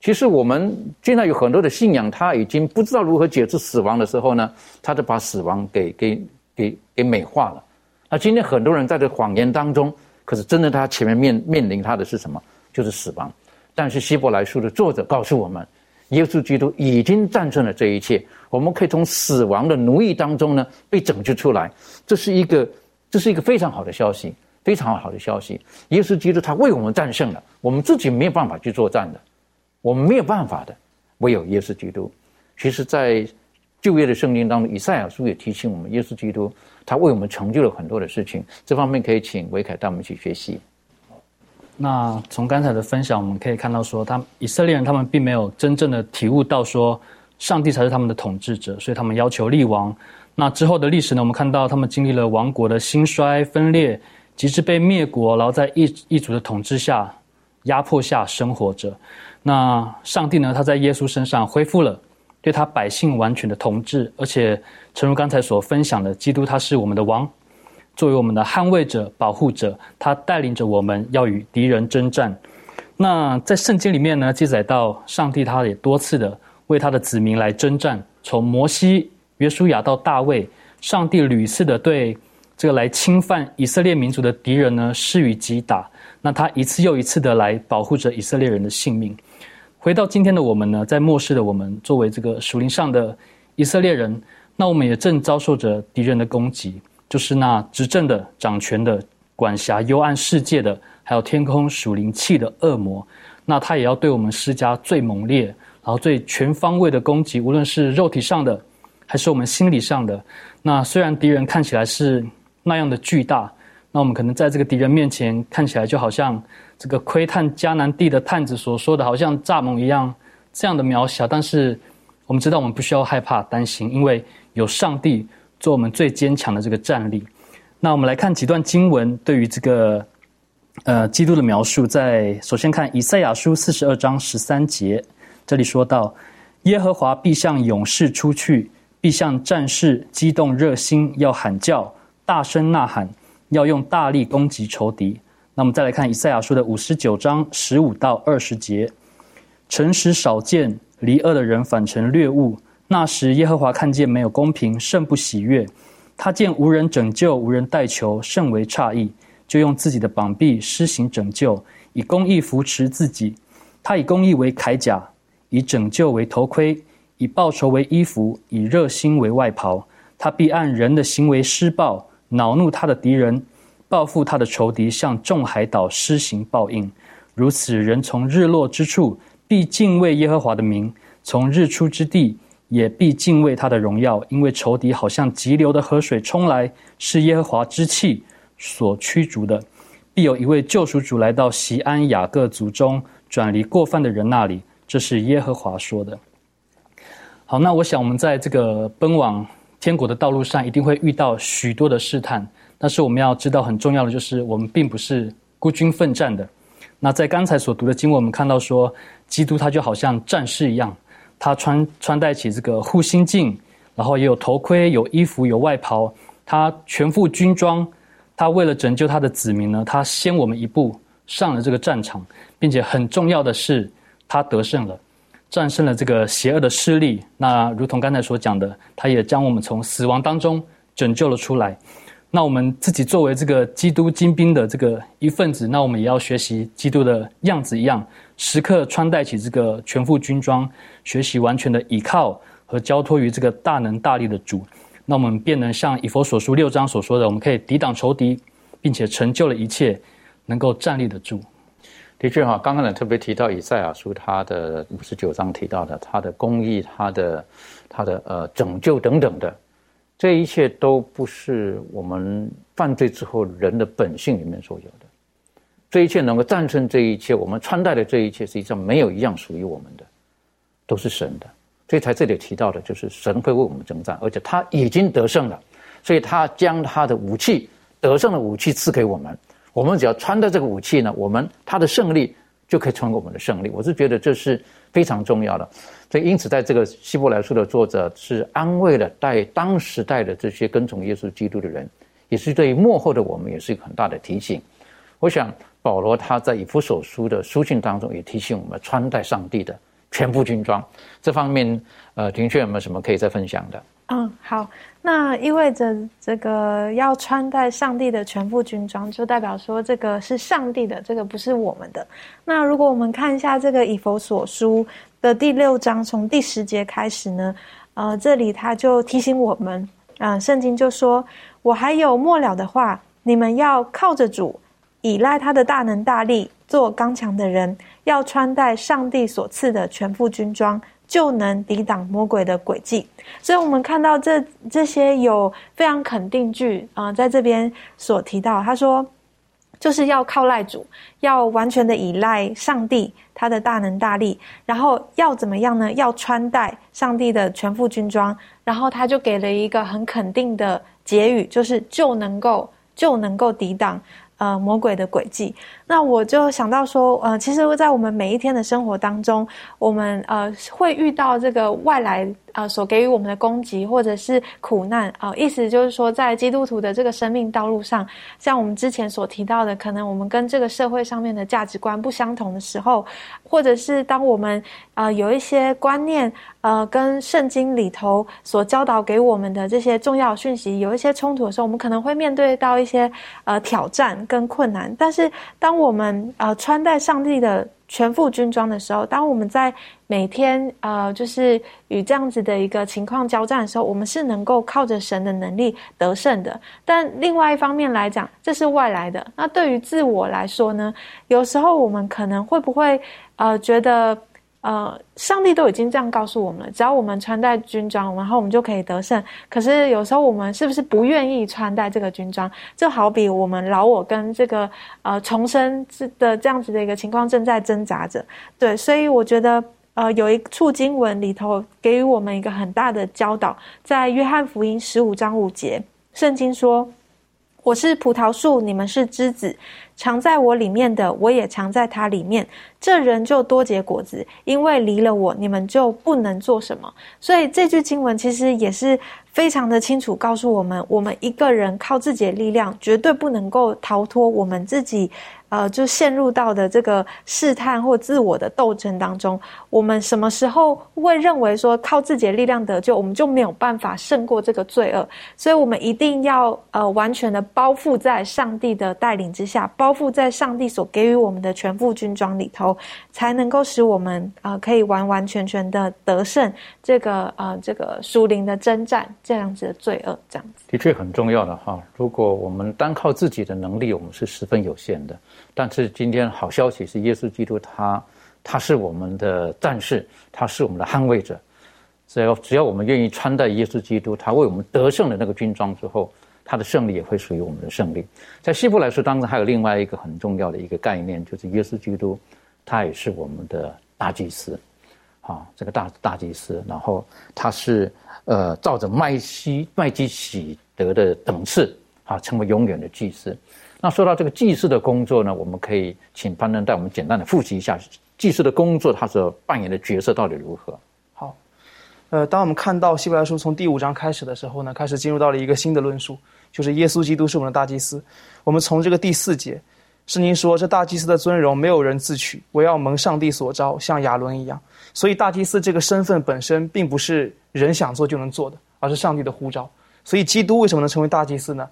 其实我们现在有很多的信仰，他已经不知道如何解释死亡的时候呢，他就把死亡给给给给美化了。那今天很多人在这谎言当中，可是真的他前面面面临他的是什么？就是死亡。但是希伯来书的作者告诉我们，耶稣基督已经战胜了这一切，我们可以从死亡的奴役当中呢被拯救出来。这是一个这是一个非常好的消息，非常好的消息。耶稣基督他为我们战胜了，我们自己没有办法去作战的。我们没有办法的，唯有耶稣基督。其实，在旧约的圣经当中，以赛亚书也提醒我们，耶稣基督他为我们成就了很多的事情。这方面可以请维凯带我们去学习。那从刚才的分享，我们可以看到说，他以色列人他们并没有真正的体悟到说，上帝才是他们的统治者，所以他们要求立王。那之后的历史呢，我们看到他们经历了王国的兴衰分裂，及至被灭国，然后在异异族的统治下、压迫下生活着。那上帝呢？他在耶稣身上恢复了对他百姓完全的统治，而且诚如刚才所分享的，基督他是我们的王，作为我们的捍卫者、保护者，他带领着我们要与敌人征战。那在圣经里面呢，记载到上帝他也多次的为他的子民来征战，从摩西、约书亚到大卫，上帝屡次的对这个来侵犯以色列民族的敌人呢施予击打。那他一次又一次的来保护着以色列人的性命。回到今天的我们呢，在末世的我们，作为这个属灵上的以色列人，那我们也正遭受着敌人的攻击，就是那执政的、掌权的、管辖幽暗世界的，还有天空属灵气的恶魔。那他也要对我们施加最猛烈、然后最全方位的攻击，无论是肉体上的，还是我们心理上的。那虽然敌人看起来是那样的巨大，那我们可能在这个敌人面前看起来就好像这个窥探迦南地的探子所说的，好像蚱蜢一样这样的渺小。但是我们知道，我们不需要害怕担心，因为有上帝做我们最坚强的这个战力。那我们来看几段经文对于这个呃基督的描述，在首先看以赛亚书四十二章十三节，这里说到耶和华必向勇士出去。必向战士激动热心，要喊叫，大声呐喊，要用大力攻击仇敌。那我们再来看以赛亚书的五十九章十五到二十节：诚实少见，离恶的人反成掠物。那时耶和华看见没有公平，甚不喜悦。他见无人拯救，无人代求，甚为诧异，就用自己的膀臂施行拯救，以公义扶持自己。他以公义为铠甲，以拯救为头盔。以报仇为衣服，以热心为外袍。他必按人的行为施报，恼怒他的敌人，报复他的仇敌，向众海岛施行报应。如此，人从日落之处必敬畏耶和华的名，从日出之地也必敬畏他的荣耀。因为仇敌好像急流的河水冲来，是耶和华之气所驱逐的。必有一位救赎主来到西安雅各族中，转离过犯的人那里。这是耶和华说的。好，那我想我们在这个奔往天国的道路上，一定会遇到许多的试探。但是我们要知道，很重要的就是，我们并不是孤军奋战的。那在刚才所读的经文，我们看到说，基督他就好像战士一样，他穿穿戴起这个护心镜，然后也有头盔、有衣服、有外袍，他全副军装。他为了拯救他的子民呢，他先我们一步上了这个战场，并且很重要的是，他得胜了。战胜了这个邪恶的势力，那如同刚才所讲的，他也将我们从死亡当中拯救了出来。那我们自己作为这个基督精兵的这个一份子，那我们也要学习基督的样子一样，时刻穿戴起这个全副军装，学习完全的倚靠和交托于这个大能大力的主。那我们便能像以佛所书六章所说的，我们可以抵挡仇敌，并且成就了一切，能够站立得住。的确哈，刚刚呢特别提到以赛亚书，他的五十九章提到的他的公义，他的他的呃拯救等等的，这一切都不是我们犯罪之后人的本性里面所有的。这一切能够战胜这一切，我们穿戴的这一切，实际上没有一样属于我们的，都是神的。所以才这里提到的就是神会为我们征战，而且他已经得胜了，所以他将他的武器得胜的武器赐给我们。我们只要穿的这个武器呢，我们他的胜利就可以成为我们的胜利。我是觉得这是非常重要的。所以因此，在这个希伯来书的作者是安慰了在当时代的这些跟从耶稣基督的人，也是对幕后的我们也是一个很大的提醒。我想保罗他在以弗所书的书信当中也提醒我们穿戴上帝的全部军装。这方面，呃，庭轩有没有什么可以再分享的？嗯，好。那意味着这个要穿戴上帝的全副军装，就代表说这个是上帝的，这个不是我们的。那如果我们看一下这个以佛所书的第六章，从第十节开始呢，呃，这里他就提醒我们，啊，圣经就说：“我还有末了的话，你们要靠着主，依赖他的大能大力，做刚强的人，要穿戴上帝所赐的全副军装。”就能抵挡魔鬼的诡计，所以我们看到这这些有非常肯定句啊，在这边所提到，他说就是要靠赖主，要完全的依赖上帝他的大能大力，然后要怎么样呢？要穿戴上帝的全副军装，然后他就给了一个很肯定的结语，就是就能够就能够抵挡。呃，魔鬼的诡计，那我就想到说，呃，其实，在我们每一天的生活当中，我们呃会遇到这个外来。呃，所给予我们的攻击或者是苦难啊，意思就是说，在基督徒的这个生命道路上，像我们之前所提到的，可能我们跟这个社会上面的价值观不相同的时候，或者是当我们呃有一些观念呃跟圣经里头所教导给我们的这些重要讯息有一些冲突的时候，我们可能会面对到一些呃挑战跟困难。但是，当当我们呃穿戴上帝的。全副军装的时候，当我们在每天呃，就是与这样子的一个情况交战的时候，我们是能够靠着神的能力得胜的。但另外一方面来讲，这是外来的。那对于自我来说呢，有时候我们可能会不会呃觉得呃，上帝都已经这样告诉我们了，只要我们穿戴军装，然后我们就可以得胜。可是有时候我们是不是不愿意穿戴这个军装？就好比我们老我跟这个呃重生的这样子的一个情况正在挣扎着。对，所以我觉得呃有一处经文里头给予我们一个很大的教导，在约翰福音十五章五节，圣经说：“我是葡萄树，你们是枝子。”藏在我里面的，我也藏在他里面。这人就多结果子，因为离了我，你们就不能做什么。所以这句经文其实也是非常的清楚告诉我们：我们一个人靠自己的力量，绝对不能够逃脱我们自己。呃，就陷入到的这个试探或自我的斗争当中，我们什么时候会认为说靠自己的力量得救，我们就没有办法胜过这个罪恶？所以，我们一定要呃完全的包覆在上帝的带领之下，包覆在上帝所给予我们的全副军装里头，才能够使我们啊可以完完全全的得胜这个呃这个属灵的征战这样子的罪恶。这样子的确很重要的哈。如果我们单靠自己的能力，我们是十分有限的。但是今天好消息是，耶稣基督他他是我们的战士，他是我们的捍卫者。只要只要我们愿意穿戴耶稣基督，他为我们得胜的那个军装之后，他的胜利也会属于我们的胜利。在希伯来书当中，还有另外一个很重要的一个概念，就是耶稣基督他也是我们的大祭司，啊，这个大大祭司，然后他是呃照着麦西麦基喜德的等次啊，成为永远的祭司。那说到这个祭祀的工作呢，我们可以请潘登带我们简单的复习一下祭祀的工作，他所扮演的角色到底如何？好，呃，当我们看到希伯来书从第五章开始的时候呢，开始进入到了一个新的论述，就是耶稣基督是我们的大祭司。我们从这个第四节，圣经说这大祭司的尊荣没有人自取，我要蒙上帝所召，像亚伦一样。所以大祭司这个身份本身并不是人想做就能做的，而是上帝的呼召。所以基督为什么能成为大祭司呢？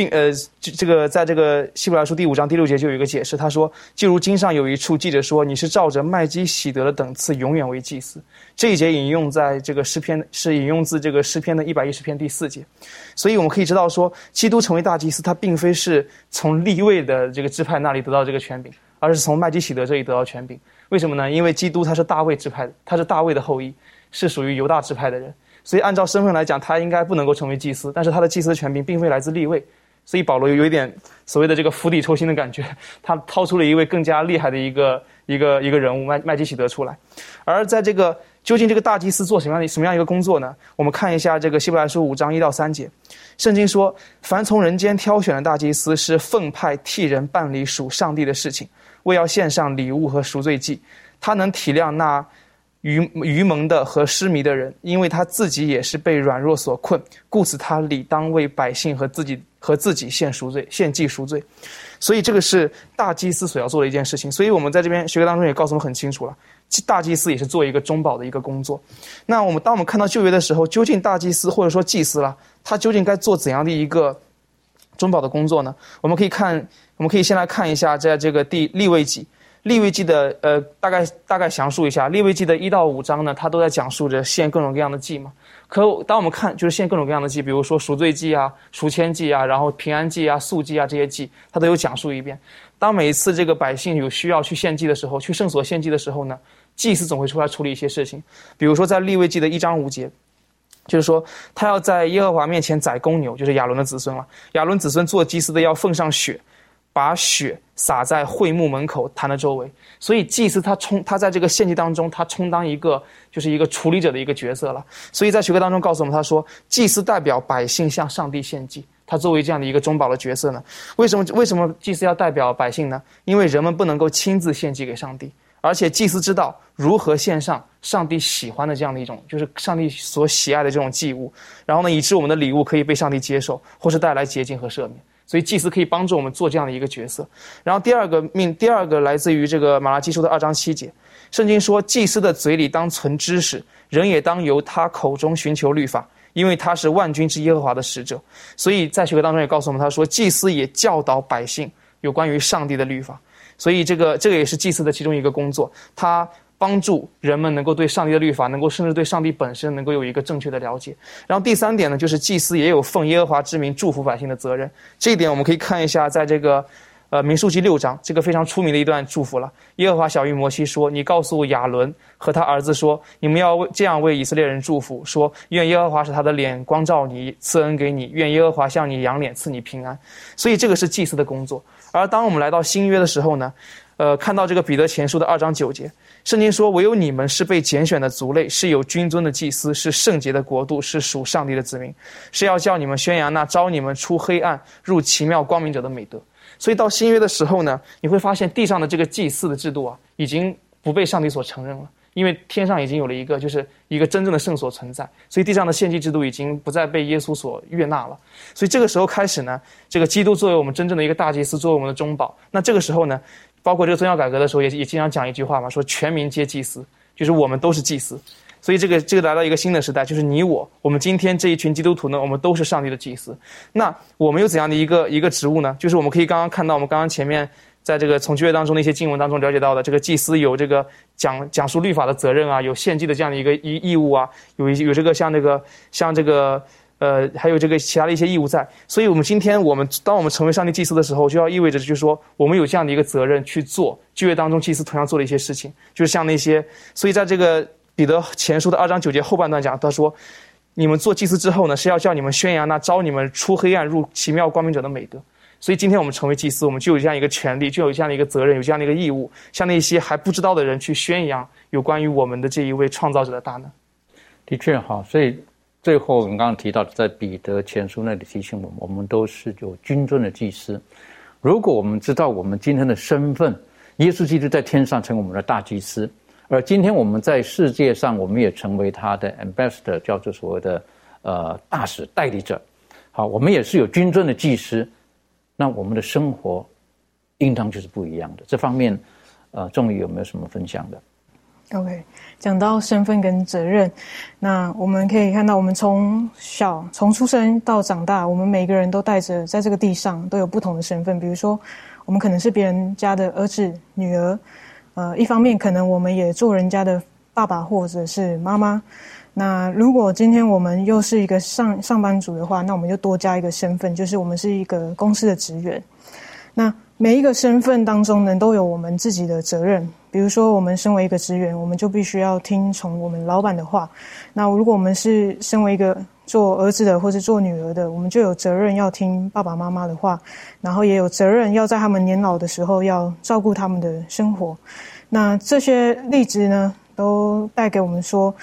并呃，这个在这个希伯来书第五章第六节就有一个解释，他说：“就如经上有一处记着说，你是照着麦基喜德的等次，永远为祭司。”这一节引用在这个诗篇是引用自这个诗篇的一百一十篇第四节，所以我们可以知道说，基督成为大祭司，他并非是从立位的这个支派那里得到这个权柄，而是从麦基喜德这里得到权柄。为什么呢？因为基督他是大卫支派的，他是大卫的后裔，是属于犹大支派的人，所以按照身份来讲，他应该不能够成为祭司，但是他的祭司的权柄并非来自立位。所以保罗有有一点所谓的这个釜底抽薪的感觉，他掏出了一位更加厉害的一个一个一个人物麦麦基喜德出来。而在这个究竟这个大祭司做什么样的什么样一个工作呢？我们看一下这个希伯来书五章一到三节，圣经说：凡从人间挑选的大祭司是奉派替人办理属上帝的事情，为要献上礼物和赎罪祭，他能体谅那。愚愚蒙的和失迷的人，因为他自己也是被软弱所困，故此他理当为百姓和自己和自己献赎罪、献祭赎罪。所以这个是大祭司所要做的一件事情。所以我们在这边学科当中也告诉我们很清楚了，大祭司也是做一个中保的一个工作。那我们当我们看到旧约的时候，究竟大祭司或者说祭司了，他究竟该做怎样的一个中保的工作呢？我们可以看，我们可以先来看一下在这个第立位记。利未记的呃，大概大概详述一下，利未记的一到五章呢，它都在讲述着献各种各样的祭嘛。可当我们看就是献各种各样的祭，比如说赎罪祭啊、赎愆祭啊，然后平安祭啊、素祭啊这些祭，它都有讲述一遍。当每一次这个百姓有需要去献祭的时候，去圣所献祭的时候呢，祭司总会出来处理一些事情。比如说在利未记的一章五节，就是说他要在耶和华面前宰公牛，就是亚伦的子孙了。亚伦子孙做祭司的要奉上血。把血洒在会幕门口坛的周围，所以祭司他充他在这个献祭当中，他充当一个就是一个处理者的一个角色了。所以在学科当中告诉我们，他说祭司代表百姓向上帝献祭，他作为这样的一个中保的角色呢？为什么为什么祭司要代表百姓呢？因为人们不能够亲自献祭给上帝，而且祭司知道如何献上上帝喜欢的这样的一种，就是上帝所喜爱的这种祭物，然后呢，以致我们的礼物可以被上帝接受，或是带来洁净和赦免。所以祭司可以帮助我们做这样的一个角色。然后第二个命，第二个来自于这个马拉基书的二章七节，圣经说：祭司的嘴里当存知识，人也当由他口中寻求律法，因为他是万军之耶和华的使者。所以在学科当中也告诉我们，他说祭司也教导百姓有关于上帝的律法。所以这个这个也是祭司的其中一个工作，他。帮助人们能够对上帝的律法，能够甚至对上帝本身能够有一个正确的了解。然后第三点呢，就是祭司也有奉耶和华之名祝福百姓的责任。这一点我们可以看一下，在这个，呃，民数记六章这个非常出名的一段祝福了。耶和华小谕摩西说：“你告诉亚伦和他儿子说，你们要为这样为以色列人祝福，说：愿耶和华使他的脸光照你，赐恩给你；愿耶和华向你扬脸，赐你平安。”所以这个是祭司的工作。而当我们来到新约的时候呢，呃，看到这个彼得前书的二章九节，圣经说：“唯有你们是被拣选的族类，是有君尊的祭司，是圣洁的国度，是属上帝的子民，是要叫你们宣扬那招你们出黑暗入奇妙光明者的美德。”所以到新约的时候呢，你会发现地上的这个祭祀的制度啊，已经不被上帝所承认了，因为天上已经有了一个，就是一个真正的圣所存在。所以地上的献祭制度已经不再被耶稣所悦纳了。所以这个时候开始呢，这个基督作为我们真正的一个大祭司，作为我们的中保。那这个时候呢，包括这个宗教改革的时候，也也经常讲一句话嘛，说全民皆祭司，就是我们都是祭司。所以这个这个来到一个新的时代，就是你我，我们今天这一群基督徒呢，我们都是上帝的祭司。那我们有怎样的一个一个职务呢？就是我们可以刚刚看到，我们刚刚前面在这个从旧约当中的一些经文当中了解到的，这个祭司有这个讲讲述律法的责任啊，有献祭的这样的一个义义务啊，有有这个像这个像这个呃，还有这个其他的一些义务在。所以我们今天我们当我们成为上帝祭司的时候，就要意味着就是说，我们有这样的一个责任去做旧约当中祭司同样做的一些事情，就是像那些，所以在这个。彼得前书的二章九节后半段讲，他说：“你们做祭司之后呢，是要叫你们宣扬那招你们出黑暗入奇妙光明者的美德。所以今天我们成为祭司，我们就有这样一个权利，就有这样的一个责任，有这样的一个义务，向那些还不知道的人去宣扬有关于我们的这一位创造者的大能。的确哈，所以最后我们刚刚提到，在彼得前书那里提醒我们，我们都是有君尊的祭司。如果我们知道我们今天的身份，耶稣基督在天上成为我们的大祭司。”而今天我们在世界上，我们也成为他的 ambassador，叫做所谓的呃大使代理者。好，我们也是有君尊的祭司，那我们的生活应当就是不一样的。这方面，呃，仲宇有没有什么分享的？OK，讲到身份跟责任，那我们可以看到，我们从小从出生到长大，我们每个人都带着在这个地上都有不同的身份。比如说，我们可能是别人家的儿子、女儿。呃，一方面可能我们也做人家的爸爸或者是妈妈。那如果今天我们又是一个上上班族的话，那我们就多加一个身份，就是我们是一个公司的职员。那每一个身份当中呢，都有我们自己的责任。比如说，我们身为一个职员，我们就必须要听从我们老板的话。那如果我们是身为一个做儿子的或者做女儿的，我们就有责任要听爸爸妈妈的话，然后也有责任要在他们年老的时候要照顾他们的生活。那这些例子呢，都带给我们说，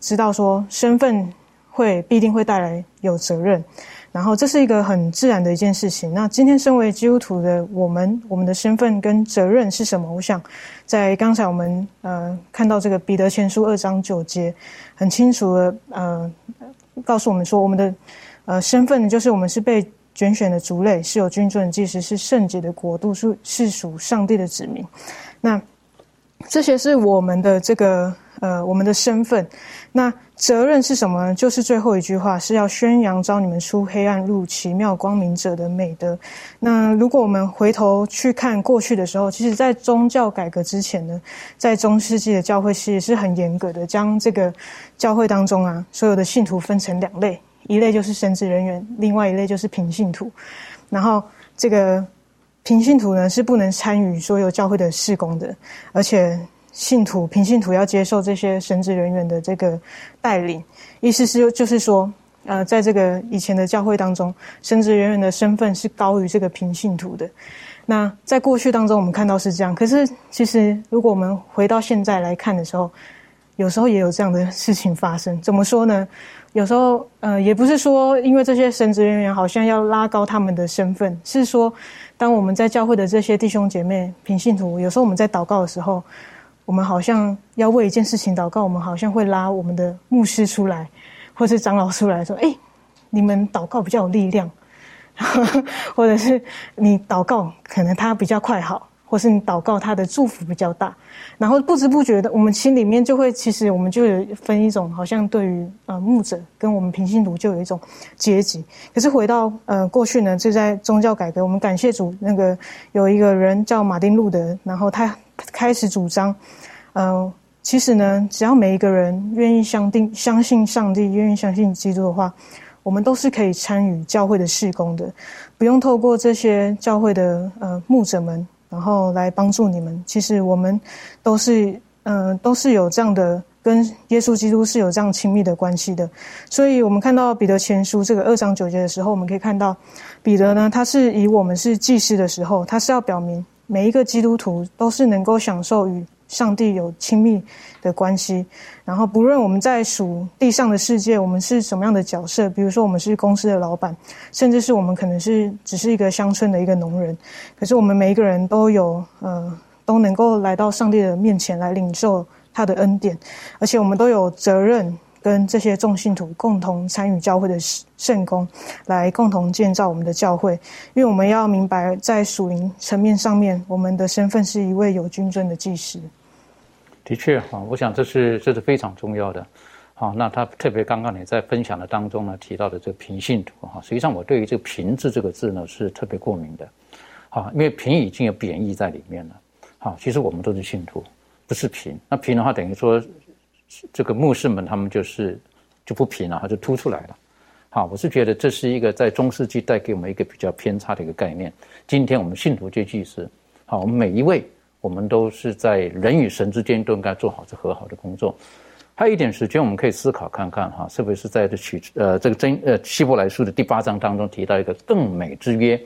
知道说身份会必定会带来有责任。然后这是一个很自然的一件事情。那今天身为基督徒的我们，我们的身份跟责任是什么？我想，在刚才我们呃看到这个彼得前书二章九节，很清楚的呃告诉我们说，我们的呃身份就是我们是被拣选的族类，是有君尊的祭司，是圣洁的国度，是是属上帝的子民。那这些是我们的这个呃我们的身份。那责任是什么呢？就是最后一句话是要宣扬招你们出黑暗入奇妙光明者的美德。那如果我们回头去看过去的时候，其实，在宗教改革之前呢，在中世纪的教会其实是很严格的，将这个教会当中啊所有的信徒分成两类，一类就是神职人员，另外一类就是平信徒。然后这个平信徒呢是不能参与所有教会的事工的，而且。信徒平信徒要接受这些神职人员的这个带领，意思是就是说，呃，在这个以前的教会当中，神职人员的身份是高于这个平信徒的。那在过去当中，我们看到是这样。可是，其实如果我们回到现在来看的时候，有时候也有这样的事情发生。怎么说呢？有时候，呃，也不是说因为这些神职人员好像要拉高他们的身份，是说，当我们在教会的这些弟兄姐妹平信徒，有时候我们在祷告的时候。我们好像要为一件事情祷告，我们好像会拉我们的牧师出来，或是长老出来说：“哎，你们祷告比较有力量，或者是你祷告可能他比较快好，或是你祷告他的祝福比较大。”然后不知不觉的，我们心里面就会，其实我们就有分一种，好像对于呃牧者跟我们平信徒就有一种阶级。可是回到呃过去呢，就在宗教改革，我们感谢主，那个有一个人叫马丁路德，然后他。开始主张，嗯，其实呢，只要每一个人愿意相定相信上帝，愿意相信基督的话，我们都是可以参与教会的事工的，不用透过这些教会的呃牧者们，然后来帮助你们。其实我们都是嗯都是有这样的跟耶稣基督是有这样亲密的关系的。所以我们看到彼得前书这个二章九节的时候，我们可以看到彼得呢，他是以我们是祭司的时候，他是要表明每一个基督徒都是能够享受与。上帝有亲密的关系，然后不论我们在属地上的世界，我们是什么样的角色，比如说我们是公司的老板，甚至是我们可能是只是一个乡村的一个农人，可是我们每一个人都有呃都能够来到上帝的面前来领受他的恩典，而且我们都有责任。跟这些众信徒共同参与教会的圣功，来共同建造我们的教会。因为我们要明白，在属灵层面上面，我们的身份是一位有君尊的祭司。的确，哈，我想这是这是非常重要的。好，那他特别刚刚你在分享的当中呢提到的这个平信徒，哈，实际上我对于这个平字这个字呢是特别过敏的。好，因为平已经有贬义在里面了。好，其实我们都是信徒，不是平。那平的话，等于说。这个牧师们他们就是就不平了，他就突出来了。好，我是觉得这是一个在中世纪带给我们一个比较偏差的一个概念。今天我们信徒阶级是，好，我们每一位我们都是在人与神之间都应该做好这和好的工作。还有一点时间，我们可以思考看看哈，是不是在这取呃这个真呃希伯来书的第八章当中提到一个更美之约？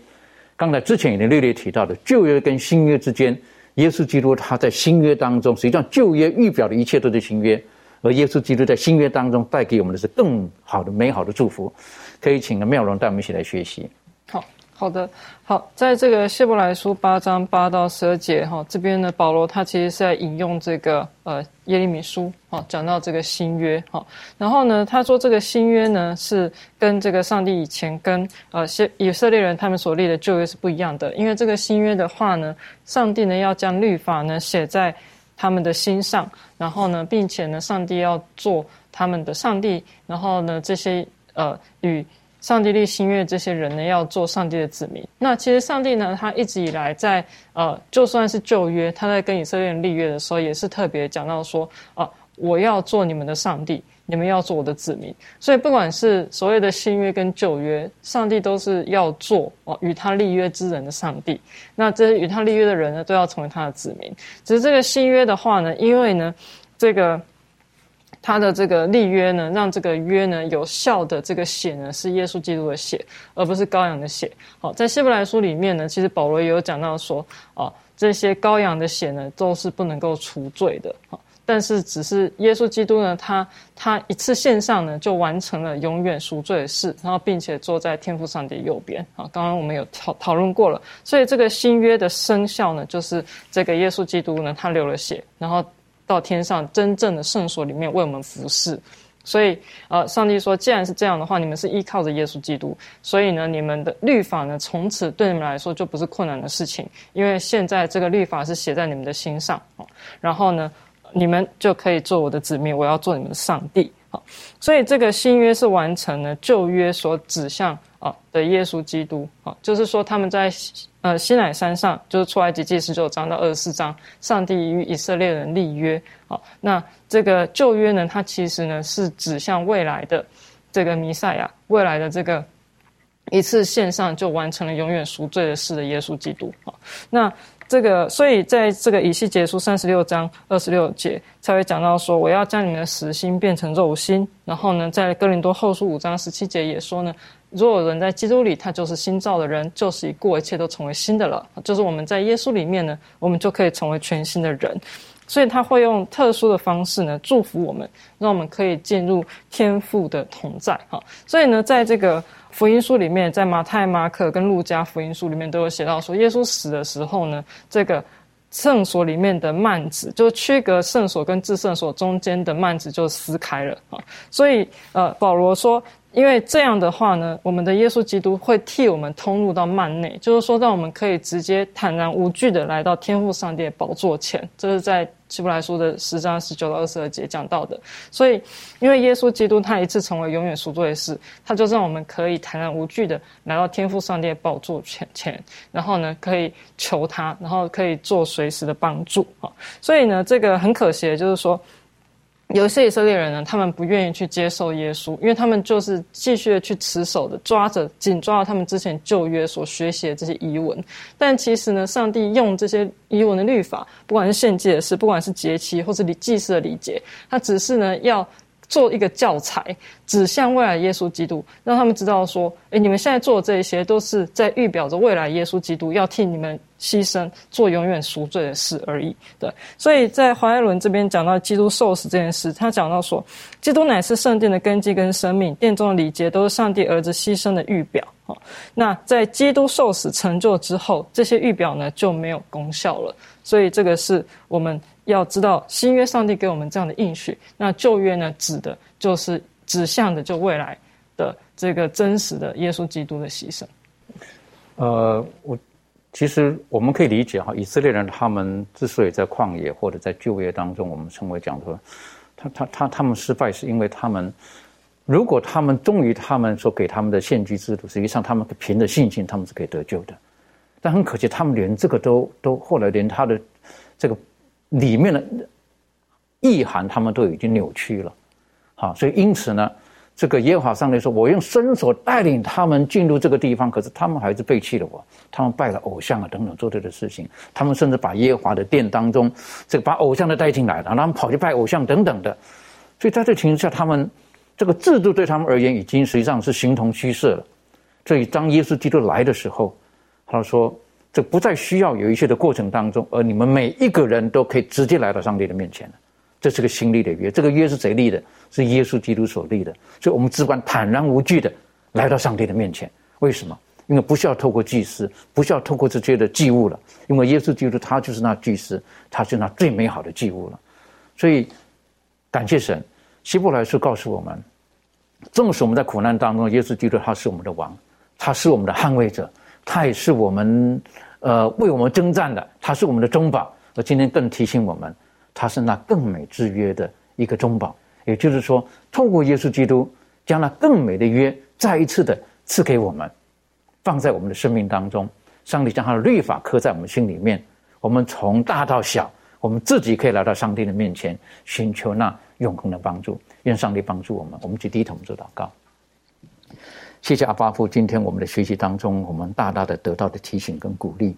刚才之前已经略略提到的旧约跟新约之间，耶稣基督他在新约当中，实际上旧约预表的一切都是新约。而耶稣基督在新约当中带给我们的是更好的、美好的祝福，可以请妙容带我们一起来学习。好好的，好，在这个希伯来书八章八到十二节哈，这边呢，保罗他其实是在引用这个呃耶利米书，哈，讲到这个新约，哈，然后呢，他说这个新约呢是跟这个上帝以前跟呃以色列人他们所立的旧约是不一样的，因为这个新约的话呢，上帝呢要将律法呢写在。他们的心上，然后呢，并且呢，上帝要做他们的上帝，然后呢，这些呃与上帝立新约这些人呢，要做上帝的子民。那其实上帝呢，他一直以来在呃，就算是旧约，他在跟以色列人立约的时候，也是特别讲到说啊，我要做你们的上帝。你们要做我的子民，所以不管是所谓的新约跟旧约，上帝都是要做哦与他立约之人的上帝。那这与他立约的人呢，都要成为他的子民。只是这个新约的话呢，因为呢，这个他的这个立约呢，让这个约呢有效的这个血呢，是耶稣基督的血，而不是羔羊的血。好，在希伯来书里面呢，其实保罗也有讲到说，哦，这些羔羊的血呢，都是不能够除罪的。好。但是，只是耶稣基督呢，他他一次献上呢，就完成了永远赎罪的事，然后并且坐在天父上帝右边。啊，刚刚我们有讨讨论过了，所以这个新约的生效呢，就是这个耶稣基督呢，他流了血，然后到天上真正的圣所里面为我们服侍。所以，呃，上帝说，既然是这样的话，你们是依靠着耶稣基督，所以呢，你们的律法呢，从此对你们来说就不是困难的事情，因为现在这个律法是写在你们的心上啊。然后呢？你们就可以做我的子民，我要做你们的上帝。好，所以这个新约是完成了旧约所指向啊的耶稣基督。好，就是说他们在呃西乃山上，就是出埃及记十九章到二十四章，上帝与以色列人立约。好，那这个旧约呢，它其实呢是指向未来的这个弥赛亚，未来的这个一次线上就完成了永远赎罪的事的耶稣基督。好，那。这个，所以在这个以西结书三十六章二十六节才会讲到说，我要将你们的实心变成肉心。然后呢，在哥林多后书五章十七节也说呢，如果有人在基督里，他就是新造的人，就是已过，一切都成为新的了。就是我们在耶稣里面呢，我们就可以成为全新的人。所以他会用特殊的方式呢，祝福我们，让我们可以进入天父的同在。哈，所以呢，在这个。福音书里面，在马太、马可跟路加福音书里面都有写到说，耶稣死的时候呢，这个圣所里面的幔子，就区隔圣所跟至圣所中间的幔子就撕开了啊。所以，呃，保罗说，因为这样的话呢，我们的耶稣基督会替我们通入到幔内，就是说，让我们可以直接坦然无惧的来到天父上帝的宝座前。这是在。希伯来书的十章十九到二十二节讲到的，所以因为耶稣基督他一次成为永远赎罪的事，他就让我们可以坦然无惧的来到天父上帝的宝座前前，然后呢可以求他，然后可以做随时的帮助啊。所以呢，这个很可惜的就是说，有一些以色列人呢，他们不愿意去接受耶稣，因为他们就是继续的去持守的，抓着紧抓着他们之前旧约所学习的这些遗文。但其实呢，上帝用这些遗文的律法，不管是献祭的事，不管是节期或是礼祭祀的礼节，他只是呢要。做一个教材，指向未来耶稣基督，让他们知道说：，哎，你们现在做的这一些，都是在预表着未来耶稣基督要替你们牺牲，做永远赎罪的事而已。对，所以在华爱伦这边讲到基督受死这件事，他讲到说，基督乃是圣殿的根基跟生命，殿中的礼节都是上帝儿子牺牲的预表。好，那在基督受死成就之后，这些预表呢就没有功效了。所以这个是我们。要知道新约上帝给我们这样的应许，那旧约呢，指的就是指向的就未来的这个真实的耶稣基督的牺牲。呃，我其实我们可以理解哈，以色列人他们之所以在旷野或者在旧约当中，我们称为讲说，他他他他们失败，是因为他们如果他们忠于他们所给他们的献祭制度，实际上他们凭着信心他们是可以得救的，但很可惜，他们连这个都都后来连他的这个。里面的意涵，他们都已经扭曲了，好，所以因此呢，这个耶和华上帝说：“我用伸手带领他们进入这个地方，可是他们还是背弃了我，他们拜了偶像啊，等等做这个事情，他们甚至把耶和华的殿当中，这个把偶像都带进来了，然后他们跑去拜偶像等等的，所以在这情况下，他们这个制度对他们而言已经实际上是形同虚设了。所以当耶稣基督来的时候，他说。这不再需要有一些的过程当中，而你们每一个人都可以直接来到上帝的面前。这是个新立的约，这个约是谁立的？是耶稣基督所立的。所以，我们只管坦然无惧的来到上帝的面前。为什么？因为不需要透过祭司，不需要透过这些的祭物了。因为耶稣基督他就是那祭司，他是那最美好的祭物了。所以，感谢神。希伯来书告诉我们，纵使我们在苦难当中，耶稣基督他是我们的王，他是我们的捍卫者，他也是我们。呃，为我们征战的，他是我们的中保。而今天更提醒我们，他是那更美之约的一个中保。也就是说，透过耶稣基督，将那更美的约再一次的赐给我们，放在我们的生命当中。上帝将他的律法刻在我们心里面，我们从大到小，我们自己可以来到上帝的面前，寻求那永恒的帮助。愿上帝帮助我们。我们去低头做祷告。谢谢阿巴夫，今天我们的学习当中，我们大大的得到的提醒跟鼓励。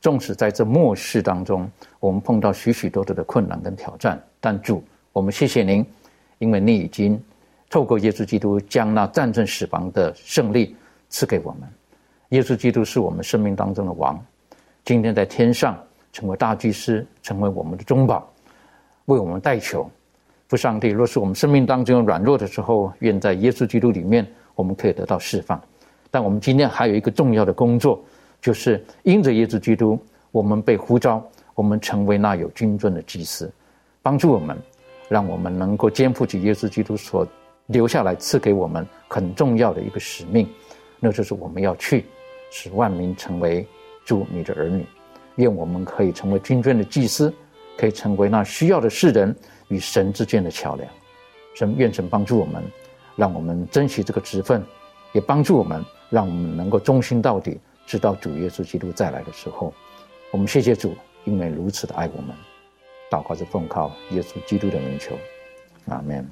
纵使在这末世当中，我们碰到许许多多的困难跟挑战，但主，我们谢谢您，因为你已经透过耶稣基督将那战胜死亡的胜利赐给我们。耶稣基督是我们生命当中的王，今天在天上成为大祭司，成为我们的中保，为我们代求。父上帝，若是我们生命当中有软弱的时候，愿在耶稣基督里面。我们可以得到释放，但我们今天还有一个重要的工作，就是因着耶稣基督，我们被呼召，我们成为那有君尊的祭司，帮助我们，让我们能够肩负起耶稣基督所留下来赐给我们很重要的一个使命，那就是我们要去使万民成为主你的儿女。愿我们可以成为君尊的祭司，可以成为那需要的世人与神之间的桥梁。神愿神帮助我们。让我们珍惜这个职分，也帮助我们，让我们能够忠心到底，直到主耶稣基督再来的时候。我们谢谢主，因为如此的爱我们。祷告是奉靠耶稣基督的名求，阿门。